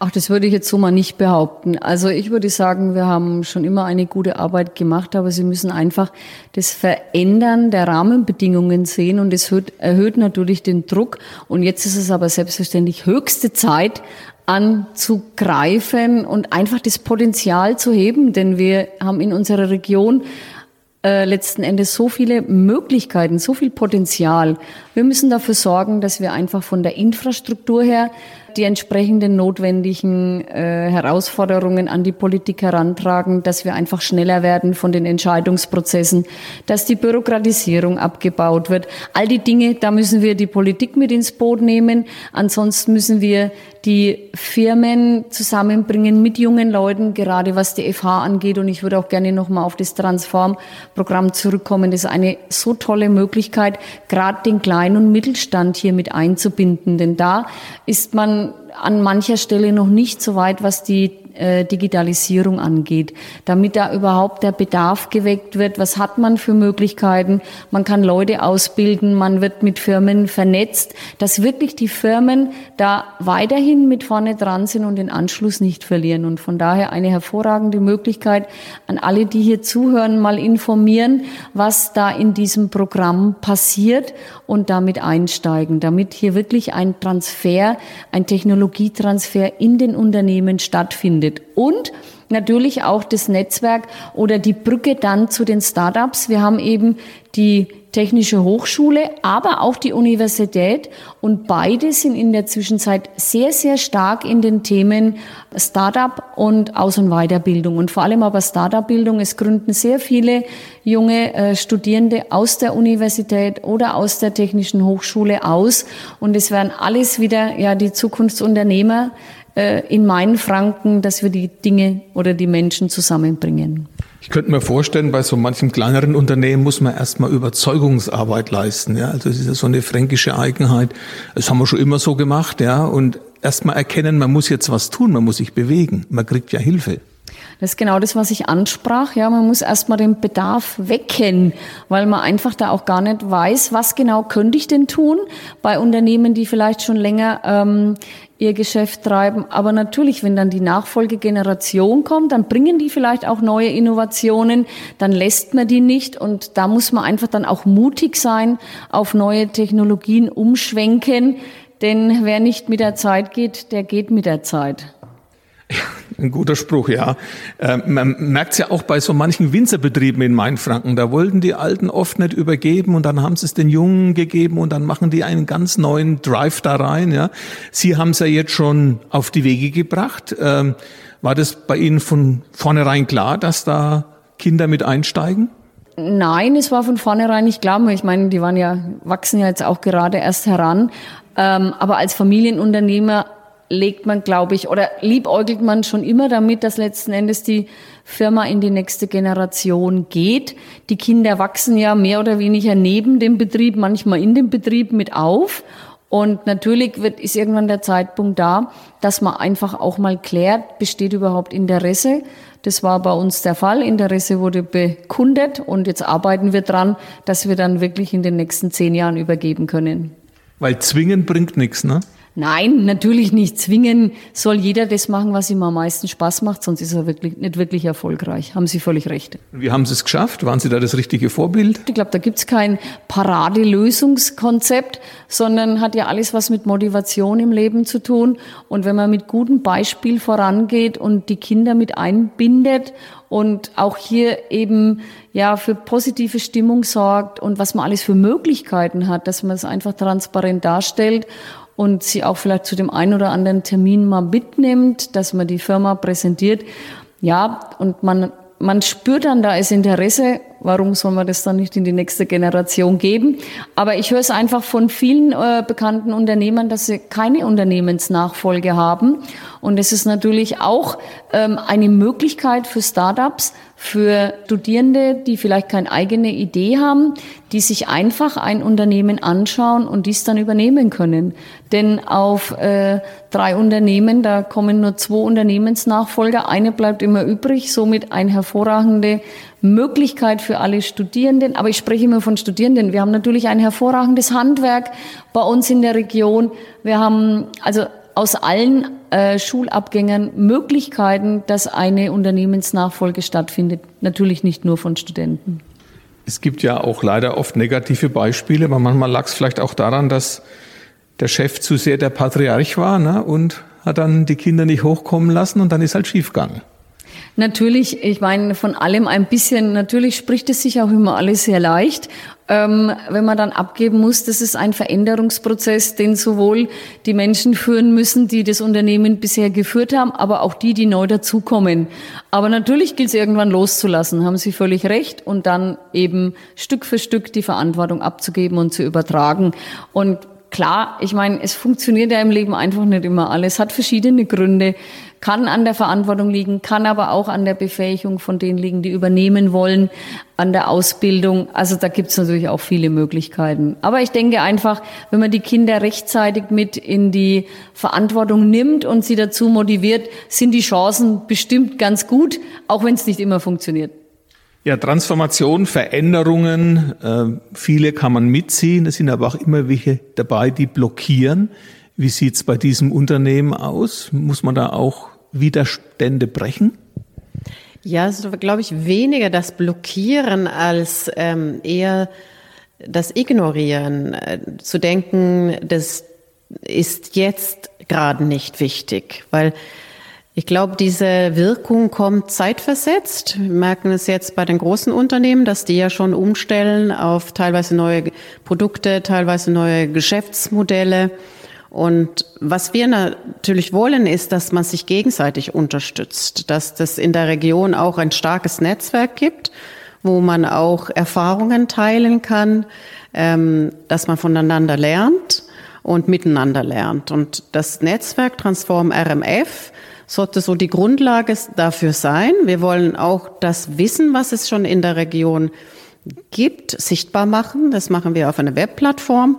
Ach, das würde ich jetzt so mal nicht behaupten. Also ich würde sagen, wir haben schon immer eine gute Arbeit gemacht, aber Sie müssen einfach das Verändern der Rahmenbedingungen sehen und es erhöht natürlich den Druck. Und jetzt ist es aber selbstverständlich höchste Zeit, anzugreifen und einfach das Potenzial zu heben, denn wir haben in unserer Region äh, letzten Endes so viele Möglichkeiten, so viel Potenzial. Wir müssen dafür sorgen, dass wir einfach von der Infrastruktur her die entsprechenden notwendigen äh, Herausforderungen an die Politik herantragen, dass wir einfach schneller werden von den Entscheidungsprozessen, dass die Bürokratisierung abgebaut wird. All die Dinge, da müssen wir die Politik mit ins Boot nehmen. Ansonsten müssen wir die Firmen zusammenbringen mit jungen Leuten, gerade was die FH angeht. Und ich würde auch gerne nochmal auf das Transform-Programm zurückkommen. Das ist eine so tolle Möglichkeit, gerade den Klein- und Mittelstand hier mit einzubinden. Denn da ist man an mancher Stelle noch nicht so weit, was die äh, Digitalisierung angeht, damit da überhaupt der Bedarf geweckt wird. Was hat man für Möglichkeiten? Man kann Leute ausbilden, man wird mit Firmen vernetzt, dass wirklich die Firmen da weiterhin mit vorne dran sind und den Anschluss nicht verlieren. Und von daher eine hervorragende Möglichkeit an alle, die hier zuhören, mal informieren, was da in diesem Programm passiert und damit einsteigen, damit hier wirklich ein Transfer, ein Technologietransfer in den Unternehmen stattfindet stattfindet. Und natürlich auch das Netzwerk oder die Brücke dann zu den Startups. Wir haben eben die Technische Hochschule, aber auch die Universität. Und beide sind in der Zwischenzeit sehr, sehr stark in den Themen Startup und Aus- und Weiterbildung. Und vor allem aber Startup-Bildung. Es gründen sehr viele junge äh, Studierende aus der Universität oder aus der Technischen Hochschule aus. Und es werden alles wieder, ja, die Zukunftsunternehmer äh, in meinen Franken, dass wir die Dinge oder die Menschen zusammenbringen. Ich könnte mir vorstellen, bei so manchem kleineren Unternehmen muss man erstmal Überzeugungsarbeit leisten. Ja, also das ist ja so eine fränkische Eigenheit. Das haben wir schon immer so gemacht, ja. Und erstmal erkennen, man muss jetzt was tun, man muss sich bewegen. Man kriegt ja Hilfe. Das ist genau das, was ich ansprach. Ja, man muss erstmal den Bedarf wecken, weil man einfach da auch gar nicht weiß, was genau könnte ich denn tun bei Unternehmen, die vielleicht schon länger ähm, ihr Geschäft treiben. Aber natürlich, wenn dann die Nachfolgegeneration kommt, dann bringen die vielleicht auch neue Innovationen, dann lässt man die nicht und da muss man einfach dann auch mutig sein, auf neue Technologien umschwenken, denn wer nicht mit der Zeit geht, der geht mit der Zeit. [laughs] Ein guter Spruch, ja. Äh, man merkt es ja auch bei so manchen Winzerbetrieben in Mainfranken. Da wollten die Alten oft nicht übergeben und dann haben sie es den Jungen gegeben und dann machen die einen ganz neuen Drive da rein. Ja. Sie haben es ja jetzt schon auf die Wege gebracht. Ähm, war das bei Ihnen von vornherein klar, dass da Kinder mit einsteigen? Nein, es war von vornherein nicht klar. Ich meine, die waren ja, wachsen ja jetzt auch gerade erst heran. Ähm, aber als Familienunternehmer legt man, glaube ich, oder liebäugelt man schon immer damit, dass letzten Endes die Firma in die nächste Generation geht. Die Kinder wachsen ja mehr oder weniger neben dem Betrieb, manchmal in dem Betrieb mit auf. Und natürlich wird, ist irgendwann der Zeitpunkt da, dass man einfach auch mal klärt, besteht überhaupt Interesse. Das war bei uns der Fall. Interesse wurde bekundet und jetzt arbeiten wir dran, dass wir dann wirklich in den nächsten zehn Jahren übergeben können. Weil zwingen bringt nichts, ne? Nein, natürlich nicht. Zwingen soll jeder das machen, was ihm am meisten Spaß macht, sonst ist er wirklich, nicht wirklich erfolgreich. Haben Sie völlig recht. Wie haben Sie es geschafft? Waren Sie da das richtige Vorbild? Ich glaube, da gibt's kein Paradelösungskonzept, sondern hat ja alles was mit Motivation im Leben zu tun. Und wenn man mit gutem Beispiel vorangeht und die Kinder mit einbindet und auch hier eben ja für positive Stimmung sorgt und was man alles für Möglichkeiten hat, dass man es einfach transparent darstellt und sie auch vielleicht zu dem einen oder anderen Termin mal mitnimmt, dass man die Firma präsentiert. Ja, und man, man spürt dann, da ist Interesse. Warum soll man das dann nicht in die nächste Generation geben? Aber ich höre es einfach von vielen äh, bekannten Unternehmern, dass sie keine Unternehmensnachfolge haben. Und es ist natürlich auch ähm, eine Möglichkeit für Startups, für Studierende, die vielleicht keine eigene Idee haben, die sich einfach ein Unternehmen anschauen und dies dann übernehmen können. Denn auf äh, drei Unternehmen, da kommen nur zwei Unternehmensnachfolger, eine bleibt immer übrig, somit eine hervorragende Möglichkeit für alle Studierenden. Aber ich spreche immer von Studierenden. Wir haben natürlich ein hervorragendes Handwerk bei uns in der Region. Wir haben also aus allen äh, Schulabgängern Möglichkeiten, dass eine Unternehmensnachfolge stattfindet. Natürlich nicht nur von Studenten. Es gibt ja auch leider oft negative Beispiele, aber manchmal lag es vielleicht auch daran, dass der Chef zu sehr der Patriarch war ne, und hat dann die Kinder nicht hochkommen lassen und dann ist halt schiefgegangen. Natürlich, ich meine, von allem ein bisschen, natürlich spricht es sich auch immer alles sehr leicht. Ähm, wenn man dann abgeben muss, das ist ein Veränderungsprozess, den sowohl die Menschen führen müssen, die das Unternehmen bisher geführt haben, aber auch die, die neu dazukommen. Aber natürlich gilt es irgendwann loszulassen, haben Sie völlig recht, und dann eben Stück für Stück die Verantwortung abzugeben und zu übertragen. Und klar, ich meine, es funktioniert ja im Leben einfach nicht immer alles, hat verschiedene Gründe, kann an der Verantwortung liegen, kann aber auch an der Befähigung von denen liegen, die übernehmen wollen, an der Ausbildung. Also da gibt es natürlich auch viele Möglichkeiten. Aber ich denke einfach, wenn man die Kinder rechtzeitig mit in die Verantwortung nimmt und sie dazu motiviert, sind die Chancen bestimmt ganz gut, auch wenn es nicht immer funktioniert. Ja, Transformation, Veränderungen, äh, viele kann man mitziehen. Es sind aber auch immer welche dabei, die blockieren. Wie sieht's bei diesem Unternehmen aus? Muss man da auch Widerstände brechen? Ja, es ist, glaube ich, weniger das Blockieren als ähm, eher das Ignorieren. Äh, zu denken, das ist jetzt gerade nicht wichtig, weil ich glaube, diese Wirkung kommt zeitversetzt. Wir merken es jetzt bei den großen Unternehmen, dass die ja schon umstellen auf teilweise neue Produkte, teilweise neue Geschäftsmodelle. Und was wir natürlich wollen, ist, dass man sich gegenseitig unterstützt, dass das in der Region auch ein starkes Netzwerk gibt, wo man auch Erfahrungen teilen kann, ähm, dass man voneinander lernt und miteinander lernt. Und das Netzwerk Transform RMF sollte so die Grundlage dafür sein. Wir wollen auch das Wissen, was es schon in der Region gibt, sichtbar machen. Das machen wir auf einer Webplattform.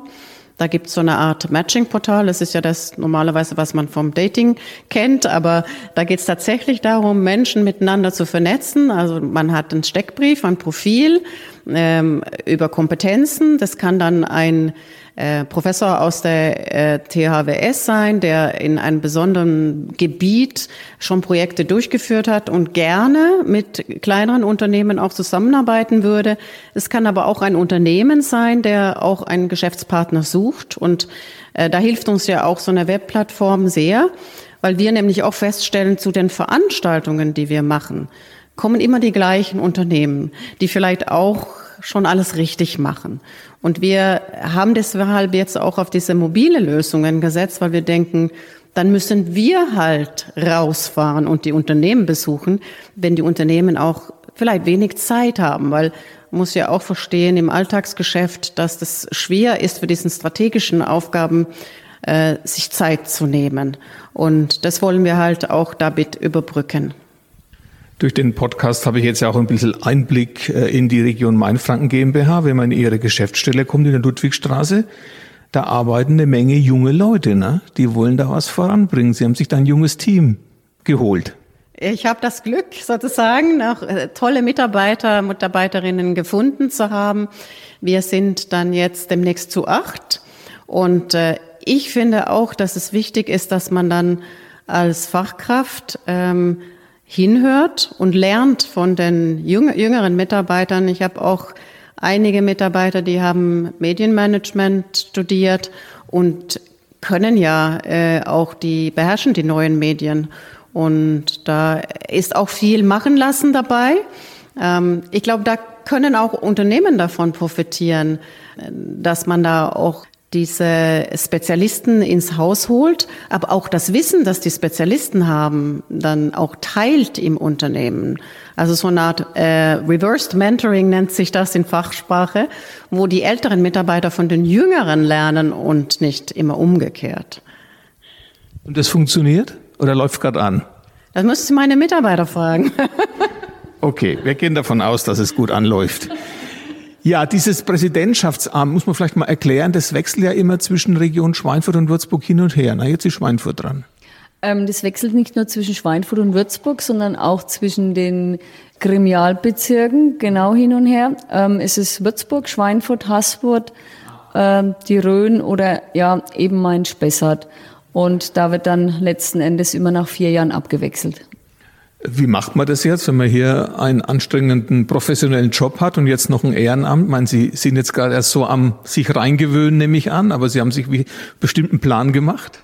Da gibt es so eine Art Matching-Portal. Das ist ja das normalerweise, was man vom Dating kennt. Aber da geht es tatsächlich darum, Menschen miteinander zu vernetzen. Also man hat einen Steckbrief, ein Profil ähm, über Kompetenzen. Das kann dann ein äh, Professor aus der äh, THWS sein, der in einem besonderen Gebiet schon Projekte durchgeführt hat und gerne mit kleineren Unternehmen auch zusammenarbeiten würde. Es kann aber auch ein Unternehmen sein, der auch einen Geschäftspartner sucht. Und äh, da hilft uns ja auch so eine Webplattform sehr, weil wir nämlich auch feststellen zu den Veranstaltungen, die wir machen, kommen immer die gleichen Unternehmen, die vielleicht auch schon alles richtig machen. Und wir haben deshalb jetzt auch auf diese mobile Lösungen gesetzt, weil wir denken, dann müssen wir halt rausfahren und die Unternehmen besuchen, wenn die Unternehmen auch vielleicht wenig Zeit haben, weil man muss ja auch verstehen im Alltagsgeschäft, dass das schwer ist für diesen strategischen Aufgaben, äh, sich Zeit zu nehmen. Und das wollen wir halt auch damit überbrücken. Durch den Podcast habe ich jetzt ja auch ein bisschen Einblick äh, in die Region Mainfranken GmbH. Wenn man in ihre Geschäftsstelle kommt in der Ludwigstraße, da arbeiten eine Menge junge Leute, ne? die wollen da was voranbringen. Sie haben sich da ein junges Team geholt. Ich habe das Glück, sozusagen, noch äh, tolle Mitarbeiter, Mitarbeiterinnen gefunden zu haben. Wir sind dann jetzt demnächst zu acht. Und äh, ich finde auch, dass es wichtig ist, dass man dann als Fachkraft ähm, hinhört und lernt von den jüngeren Mitarbeitern. Ich habe auch einige Mitarbeiter, die haben Medienmanagement studiert und können ja äh, auch die beherrschen die neuen Medien und da ist auch viel machen lassen dabei. Ähm, ich glaube, da können auch Unternehmen davon profitieren, äh, dass man da auch diese Spezialisten ins Haus holt, aber auch das Wissen, das die Spezialisten haben, dann auch teilt im Unternehmen. Also so eine Art äh, Reversed Mentoring nennt sich das in Fachsprache, wo die älteren Mitarbeiter von den jüngeren lernen und nicht immer umgekehrt. Und das funktioniert oder läuft gerade an? Das müsste meine Mitarbeiter fragen. [laughs] okay, wir gehen davon aus, dass es gut anläuft. Ja, dieses Präsidentschaftsamt muss man vielleicht mal erklären. Das wechselt ja immer zwischen Region Schweinfurt und Würzburg hin und her. Na, jetzt ist Schweinfurt dran. Ähm, das wechselt nicht nur zwischen Schweinfurt und Würzburg, sondern auch zwischen den Gremialbezirken genau hin und her. Ähm, es ist Würzburg, Schweinfurt, Haßfurt, ähm, die Rhön oder ja eben Main-Spessart. Und da wird dann letzten Endes immer nach vier Jahren abgewechselt. Wie macht man das jetzt, wenn man hier einen anstrengenden professionellen Job hat und jetzt noch ein Ehrenamt? Ich meine, Sie sind jetzt gerade erst so am sich reingewöhnen, nehme ich an, aber Sie haben sich wie bestimmten Plan gemacht?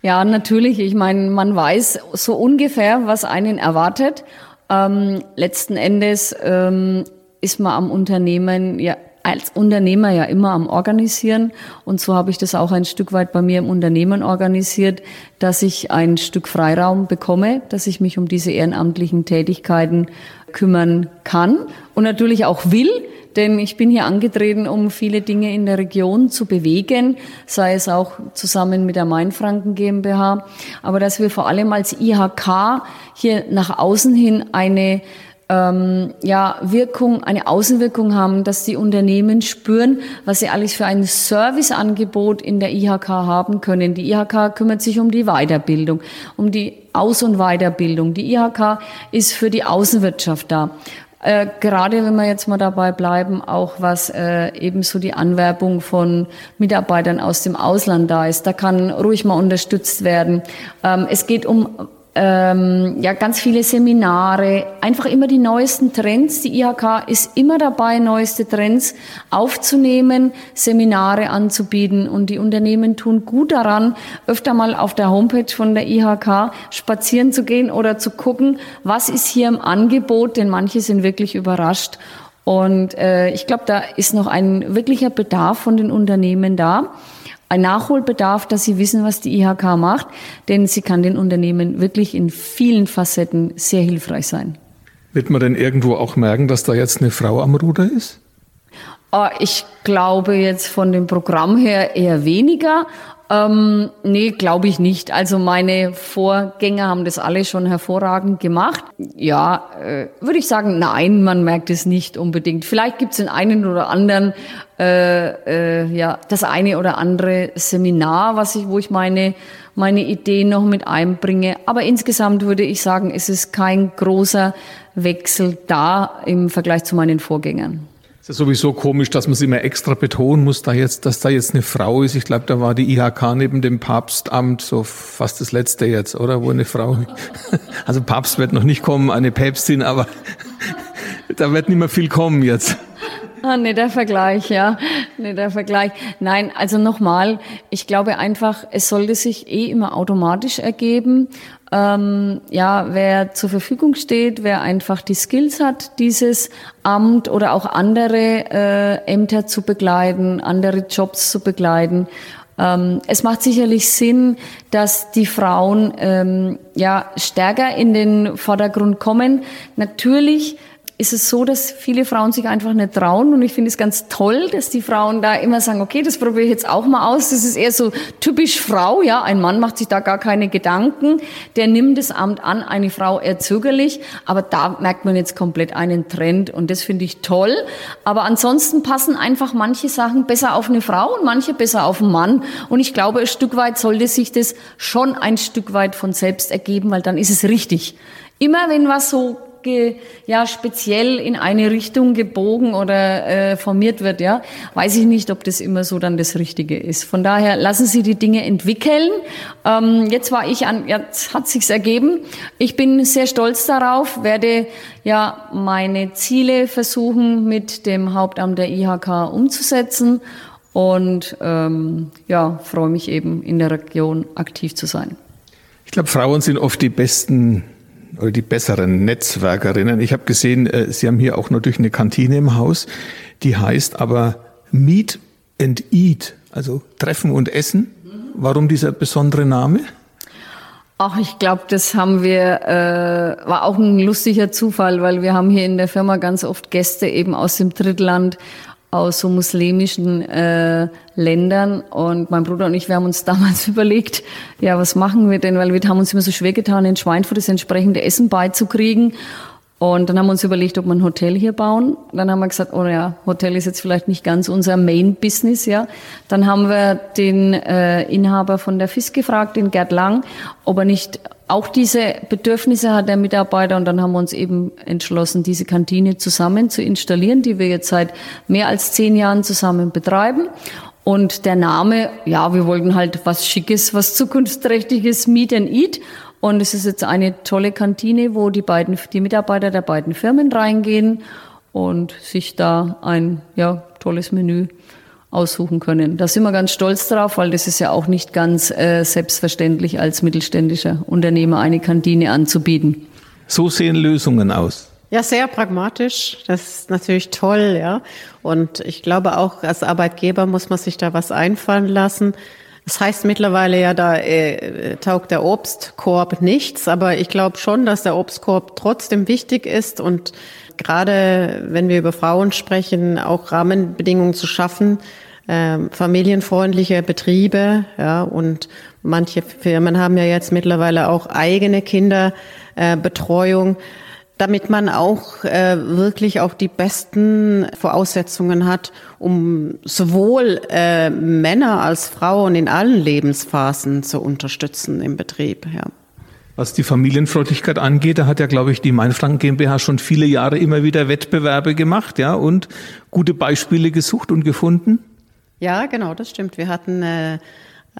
Ja, natürlich. Ich meine, man weiß so ungefähr, was einen erwartet. Ähm, letzten Endes ähm, ist man am Unternehmen ja als Unternehmer ja immer am Organisieren. Und so habe ich das auch ein Stück weit bei mir im Unternehmen organisiert, dass ich ein Stück Freiraum bekomme, dass ich mich um diese ehrenamtlichen Tätigkeiten kümmern kann und natürlich auch will. Denn ich bin hier angetreten, um viele Dinge in der Region zu bewegen, sei es auch zusammen mit der Mainfranken GmbH, aber dass wir vor allem als IHK hier nach außen hin eine ähm, ja, Wirkung, eine Außenwirkung haben, dass die Unternehmen spüren, was sie alles für ein Serviceangebot in der IHK haben können. Die IHK kümmert sich um die Weiterbildung, um die Aus- und Weiterbildung. Die IHK ist für die Außenwirtschaft da. Äh, gerade wenn wir jetzt mal dabei bleiben, auch was äh, ebenso die Anwerbung von Mitarbeitern aus dem Ausland da ist, da kann ruhig mal unterstützt werden. Ähm, es geht um ähm, ja ganz viele Seminare, einfach immer die neuesten Trends. Die IHK ist immer dabei, neueste Trends aufzunehmen, Seminare anzubieten und die Unternehmen tun gut daran, öfter mal auf der Homepage von der IHK spazieren zu gehen oder zu gucken, was ist hier im Angebot, denn manche sind wirklich überrascht. Und äh, ich glaube, da ist noch ein wirklicher Bedarf von den Unternehmen da ein Nachholbedarf, dass sie wissen, was die IHK macht, denn sie kann den Unternehmen wirklich in vielen Facetten sehr hilfreich sein. Wird man denn irgendwo auch merken, dass da jetzt eine Frau am Ruder ist? Oh, ich glaube jetzt von dem Programm her eher weniger. Ähm, nee, glaube ich nicht. Also meine Vorgänger haben das alle schon hervorragend gemacht. Ja, äh, würde ich sagen, nein, man merkt es nicht unbedingt. Vielleicht gibt es den einen oder anderen, äh, äh, ja, das eine oder andere Seminar, was ich, wo ich meine meine Ideen noch mit einbringe. Aber insgesamt würde ich sagen, es ist kein großer Wechsel da im Vergleich zu meinen Vorgängern. Es ist sowieso komisch, dass man es immer extra betonen muss, da jetzt, dass da jetzt eine Frau ist. Ich glaube, da war die IHK neben dem Papstamt so fast das letzte jetzt, oder? Wo eine Frau, [laughs] also Papst wird noch nicht kommen, eine Päpstin, aber [laughs] da wird nicht mehr viel kommen jetzt. Ah, nee, der Vergleich, ja. Nee, der Vergleich. Nein, also nochmal, ich glaube einfach, es sollte sich eh immer automatisch ergeben. Ähm, ja, wer zur Verfügung steht, wer einfach die Skills hat, dieses Amt oder auch andere äh, Ämter zu begleiten, andere Jobs zu begleiten. Ähm, es macht sicherlich Sinn, dass die Frauen ähm, ja stärker in den Vordergrund kommen. Natürlich ist es so, dass viele Frauen sich einfach nicht trauen. Und ich finde es ganz toll, dass die Frauen da immer sagen, okay, das probiere ich jetzt auch mal aus. Das ist eher so typisch Frau, ja. Ein Mann macht sich da gar keine Gedanken. Der nimmt das Amt an, eine Frau eher zögerlich. Aber da merkt man jetzt komplett einen Trend. Und das finde ich toll. Aber ansonsten passen einfach manche Sachen besser auf eine Frau und manche besser auf einen Mann. Und ich glaube, ein Stück weit sollte sich das schon ein Stück weit von selbst ergeben, weil dann ist es richtig. Immer wenn was so ge, ja speziell in eine Richtung gebogen oder äh, formiert wird, ja, weiß ich nicht, ob das immer so dann das Richtige ist. Von daher lassen Sie die Dinge entwickeln. Ähm, jetzt war ich an, jetzt hat sich's ergeben. Ich bin sehr stolz darauf, werde ja meine Ziele versuchen mit dem Hauptamt der IHK umzusetzen und ähm, ja freue mich eben in der Region aktiv zu sein. Ich glaube, Frauen sind oft die besten oder die besseren Netzwerkerinnen. Ich habe gesehen, äh, Sie haben hier auch natürlich eine Kantine im Haus, die heißt aber Meet and Eat, also Treffen und Essen. Warum dieser besondere Name? Ach, ich glaube, das haben wir, äh, war auch ein lustiger Zufall, weil wir haben hier in der Firma ganz oft Gäste eben aus dem Drittland aus so muslimischen äh, Ländern. Und mein Bruder und ich, wir haben uns [laughs] damals überlegt, ja, was machen wir denn? Weil wir haben uns immer so schwer getan, in Schweinfurt das entsprechende Essen beizukriegen. Und dann haben wir uns überlegt, ob wir ein Hotel hier bauen. Dann haben wir gesagt, oh ja, Hotel ist jetzt vielleicht nicht ganz unser Main-Business, ja. Dann haben wir den äh, Inhaber von der FIS gefragt, den Gerd Lang, ob er nicht auch diese Bedürfnisse hat der Mitarbeiter und dann haben wir uns eben entschlossen, diese Kantine zusammen zu installieren, die wir jetzt seit mehr als zehn Jahren zusammen betreiben. Und der Name, ja, wir wollten halt was Schickes, was zukunftsträchtiges, Meet and Eat. Und es ist jetzt eine tolle Kantine, wo die beiden, die Mitarbeiter der beiden Firmen reingehen und sich da ein, ja, tolles Menü aussuchen können. Da sind wir ganz stolz drauf, weil das ist ja auch nicht ganz äh, selbstverständlich als mittelständischer Unternehmer eine Kantine anzubieten. So sehen Lösungen aus. Ja, sehr pragmatisch. Das ist natürlich toll, ja. Und ich glaube auch als Arbeitgeber muss man sich da was einfallen lassen. Das heißt mittlerweile ja, da äh, taugt der Obstkorb nichts, aber ich glaube schon, dass der Obstkorb trotzdem wichtig ist und gerade wenn wir über Frauen sprechen, auch Rahmenbedingungen zu schaffen, äh, familienfreundliche Betriebe, ja, und manche Firmen haben ja jetzt mittlerweile auch eigene Kinderbetreuung. Äh, damit man auch äh, wirklich auch die besten Voraussetzungen hat, um sowohl äh, Männer als Frauen in allen Lebensphasen zu unterstützen im Betrieb. Ja. Was die Familienfreundlichkeit angeht, da hat ja, glaube ich, die Mainfranken GmbH schon viele Jahre immer wieder Wettbewerbe gemacht, ja, und gute Beispiele gesucht und gefunden. Ja, genau, das stimmt. Wir hatten äh,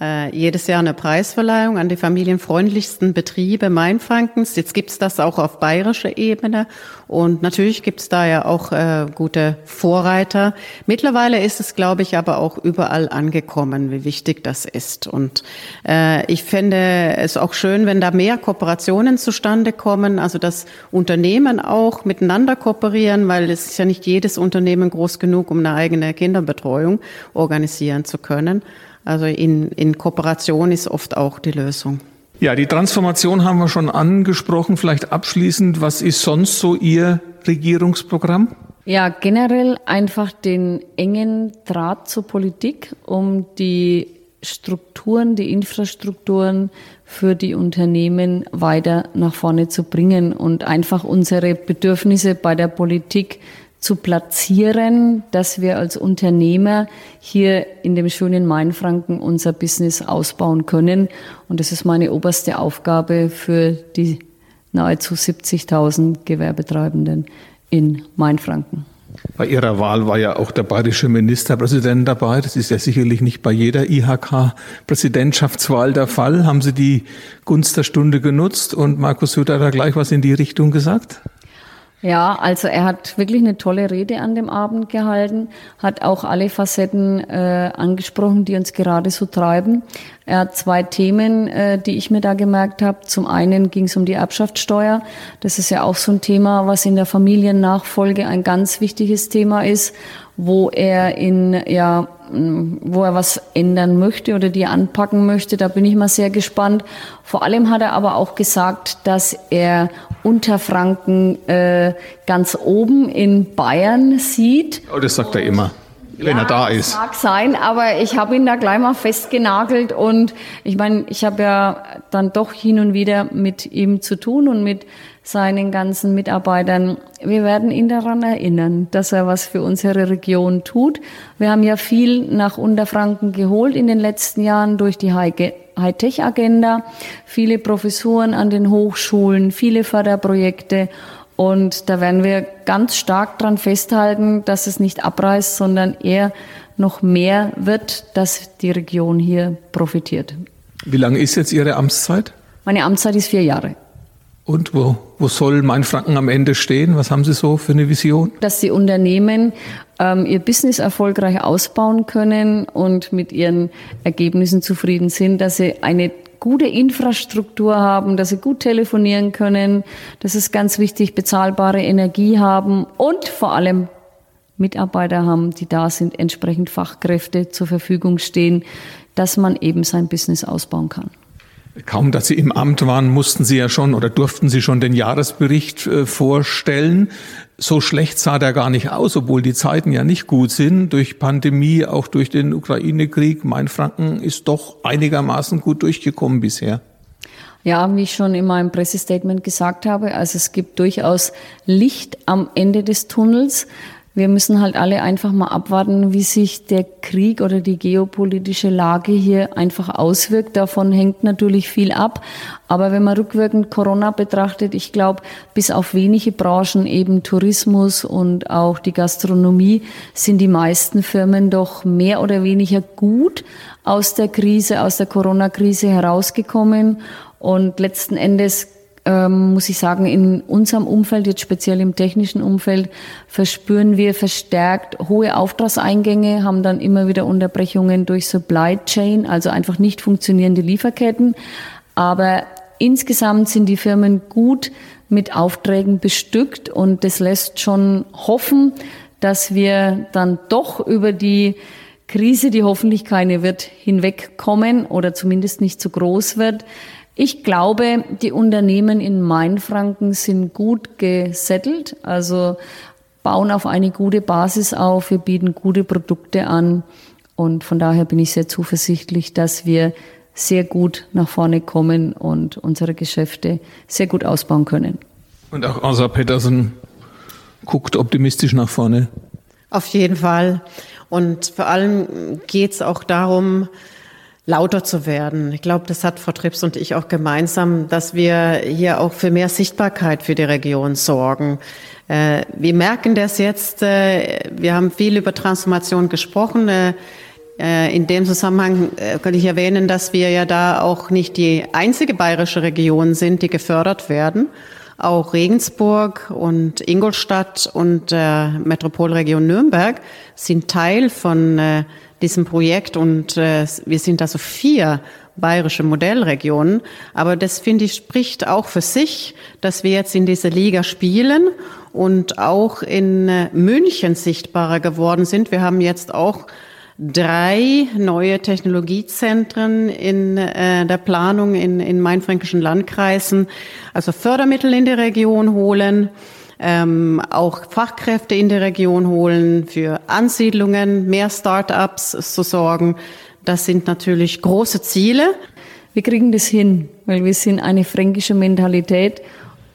äh, jedes Jahr eine Preisverleihung an die familienfreundlichsten Betriebe Mainfrankens. Jetzt gibt's das auch auf bayerischer Ebene und natürlich gibt's da ja auch äh, gute Vorreiter. Mittlerweile ist es, glaube ich, aber auch überall angekommen, wie wichtig das ist. Und äh, ich finde es auch schön, wenn da mehr Kooperationen zustande kommen, also dass Unternehmen auch miteinander kooperieren, weil es ist ja nicht jedes Unternehmen groß genug, um eine eigene Kinderbetreuung organisieren zu können. Also in, in Kooperation ist oft auch die Lösung. Ja, die Transformation haben wir schon angesprochen. Vielleicht abschließend, was ist sonst so Ihr Regierungsprogramm? Ja, generell einfach den engen Draht zur Politik, um die Strukturen, die Infrastrukturen für die Unternehmen weiter nach vorne zu bringen und einfach unsere Bedürfnisse bei der Politik zu platzieren, dass wir als Unternehmer hier in dem schönen Mainfranken unser Business ausbauen können. Und das ist meine oberste Aufgabe für die nahezu 70.000 Gewerbetreibenden in Mainfranken. Bei Ihrer Wahl war ja auch der bayerische Ministerpräsident dabei. Das ist ja sicherlich nicht bei jeder IHK-Präsidentschaftswahl der Fall. Haben Sie die Gunst der Stunde genutzt und Markus Söder da gleich was in die Richtung gesagt? Ja, also er hat wirklich eine tolle Rede an dem Abend gehalten, hat auch alle Facetten äh, angesprochen, die uns gerade so treiben. Er hat zwei Themen, äh, die ich mir da gemerkt habe. Zum einen ging es um die Erbschaftssteuer. Das ist ja auch so ein Thema, was in der Familiennachfolge ein ganz wichtiges Thema ist, wo er in ja wo er was ändern möchte oder die anpacken möchte. Da bin ich mal sehr gespannt. Vor allem hat er aber auch gesagt, dass er Unterfranken äh, ganz oben in Bayern sieht. Oh, das sagt er immer wenn ja, er da ist. Mag sein, aber ich habe ihn da gleich mal festgenagelt und ich meine, ich habe ja dann doch hin und wieder mit ihm zu tun und mit seinen ganzen Mitarbeitern. Wir werden ihn daran erinnern, dass er was für unsere Region tut. Wir haben ja viel nach Unterfranken geholt in den letzten Jahren durch die Hightech-Agenda, viele Professuren an den Hochschulen, viele Förderprojekte. Und da werden wir ganz stark dran festhalten, dass es nicht abreißt, sondern eher noch mehr wird, dass die Region hier profitiert. Wie lange ist jetzt Ihre Amtszeit? Meine Amtszeit ist vier Jahre. Und wo, wo soll Mainfranken am Ende stehen? Was haben Sie so für eine Vision? Dass die Unternehmen ähm, ihr Business erfolgreich ausbauen können und mit ihren Ergebnissen zufrieden sind, dass sie eine gute Infrastruktur haben, dass sie gut telefonieren können, das ist ganz wichtig, bezahlbare Energie haben und vor allem Mitarbeiter haben, die da sind, entsprechend Fachkräfte zur Verfügung stehen, dass man eben sein Business ausbauen kann. Kaum, dass Sie im Amt waren, mussten Sie ja schon oder durften Sie schon den Jahresbericht äh, vorstellen. So schlecht sah der gar nicht aus, obwohl die Zeiten ja nicht gut sind. Durch Pandemie, auch durch den Ukraine-Krieg. Mainfranken ist doch einigermaßen gut durchgekommen bisher. Ja, wie ich schon in meinem Pressestatement gesagt habe, also es gibt durchaus Licht am Ende des Tunnels. Wir müssen halt alle einfach mal abwarten, wie sich der Krieg oder die geopolitische Lage hier einfach auswirkt. Davon hängt natürlich viel ab. Aber wenn man rückwirkend Corona betrachtet, ich glaube, bis auf wenige Branchen, eben Tourismus und auch die Gastronomie, sind die meisten Firmen doch mehr oder weniger gut aus der Krise, aus der Corona-Krise herausgekommen. Und letzten Endes ähm, muss ich sagen, in unserem Umfeld, jetzt speziell im technischen Umfeld, verspüren wir verstärkt hohe Auftragseingänge, haben dann immer wieder Unterbrechungen durch Supply Chain, also einfach nicht funktionierende Lieferketten. Aber insgesamt sind die Firmen gut mit Aufträgen bestückt und das lässt schon hoffen, dass wir dann doch über die Krise, die hoffentlich keine wird, hinwegkommen oder zumindest nicht zu groß wird. Ich glaube, die Unternehmen in Mainfranken sind gut gesettelt, also bauen auf eine gute Basis auf, wir bieten gute Produkte an und von daher bin ich sehr zuversichtlich, dass wir sehr gut nach vorne kommen und unsere Geschäfte sehr gut ausbauen können. Und auch Asa Petersen guckt optimistisch nach vorne. Auf jeden Fall. Und vor allem geht es auch darum, lauter zu werden. Ich glaube, das hat Frau Trips und ich auch gemeinsam, dass wir hier auch für mehr Sichtbarkeit für die Region sorgen. Äh, wir merken das jetzt, äh, wir haben viel über Transformation gesprochen. Äh, in dem Zusammenhang kann ich erwähnen, dass wir ja da auch nicht die einzige bayerische Region sind, die gefördert werden. Auch Regensburg und Ingolstadt und äh, Metropolregion Nürnberg sind Teil von äh, diesem Projekt und äh, wir sind also vier bayerische Modellregionen. Aber das finde ich spricht auch für sich, dass wir jetzt in dieser Liga spielen und auch in äh, München sichtbarer geworden sind. Wir haben jetzt auch drei neue Technologiezentren in äh, der Planung in, in mainfränkischen Landkreisen, also Fördermittel in die Region holen. Ähm, auch Fachkräfte in die Region holen, für Ansiedlungen, mehr Start-ups zu sorgen. Das sind natürlich große Ziele. Wir kriegen das hin, weil wir sind eine fränkische Mentalität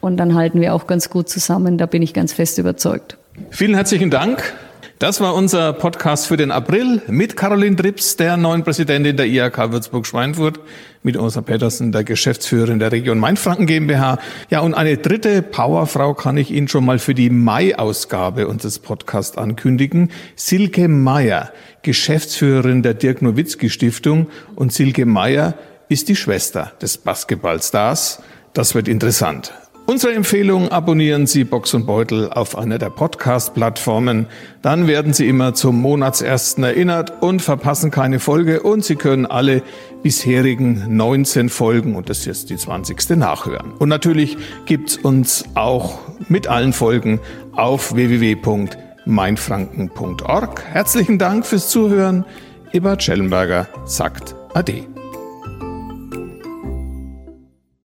und dann halten wir auch ganz gut zusammen. Da bin ich ganz fest überzeugt. Vielen herzlichen Dank. Das war unser Podcast für den April mit Caroline Drips, der neuen Präsidentin der IHK Würzburg-Schweinfurt, mit Osa Petersen, der Geschäftsführerin der Region Mainfranken GmbH. Ja, und eine dritte Powerfrau kann ich Ihnen schon mal für die Mai-Ausgabe unseres Podcasts ankündigen. Silke Meyer, Geschäftsführerin der Dirk Nowitzki Stiftung. Und Silke Meyer ist die Schwester des Basketballstars. Das wird interessant. Unsere Empfehlung, abonnieren Sie Box und Beutel auf einer der Podcast-Plattformen. Dann werden Sie immer zum Monatsersten erinnert und verpassen keine Folge und Sie können alle bisherigen 19 Folgen, und das ist jetzt die 20. nachhören. Und natürlich gibt's uns auch mit allen Folgen auf www.mainfranken.org. Herzlichen Dank fürs Zuhören. Ebert Schellenberger sagt Ade.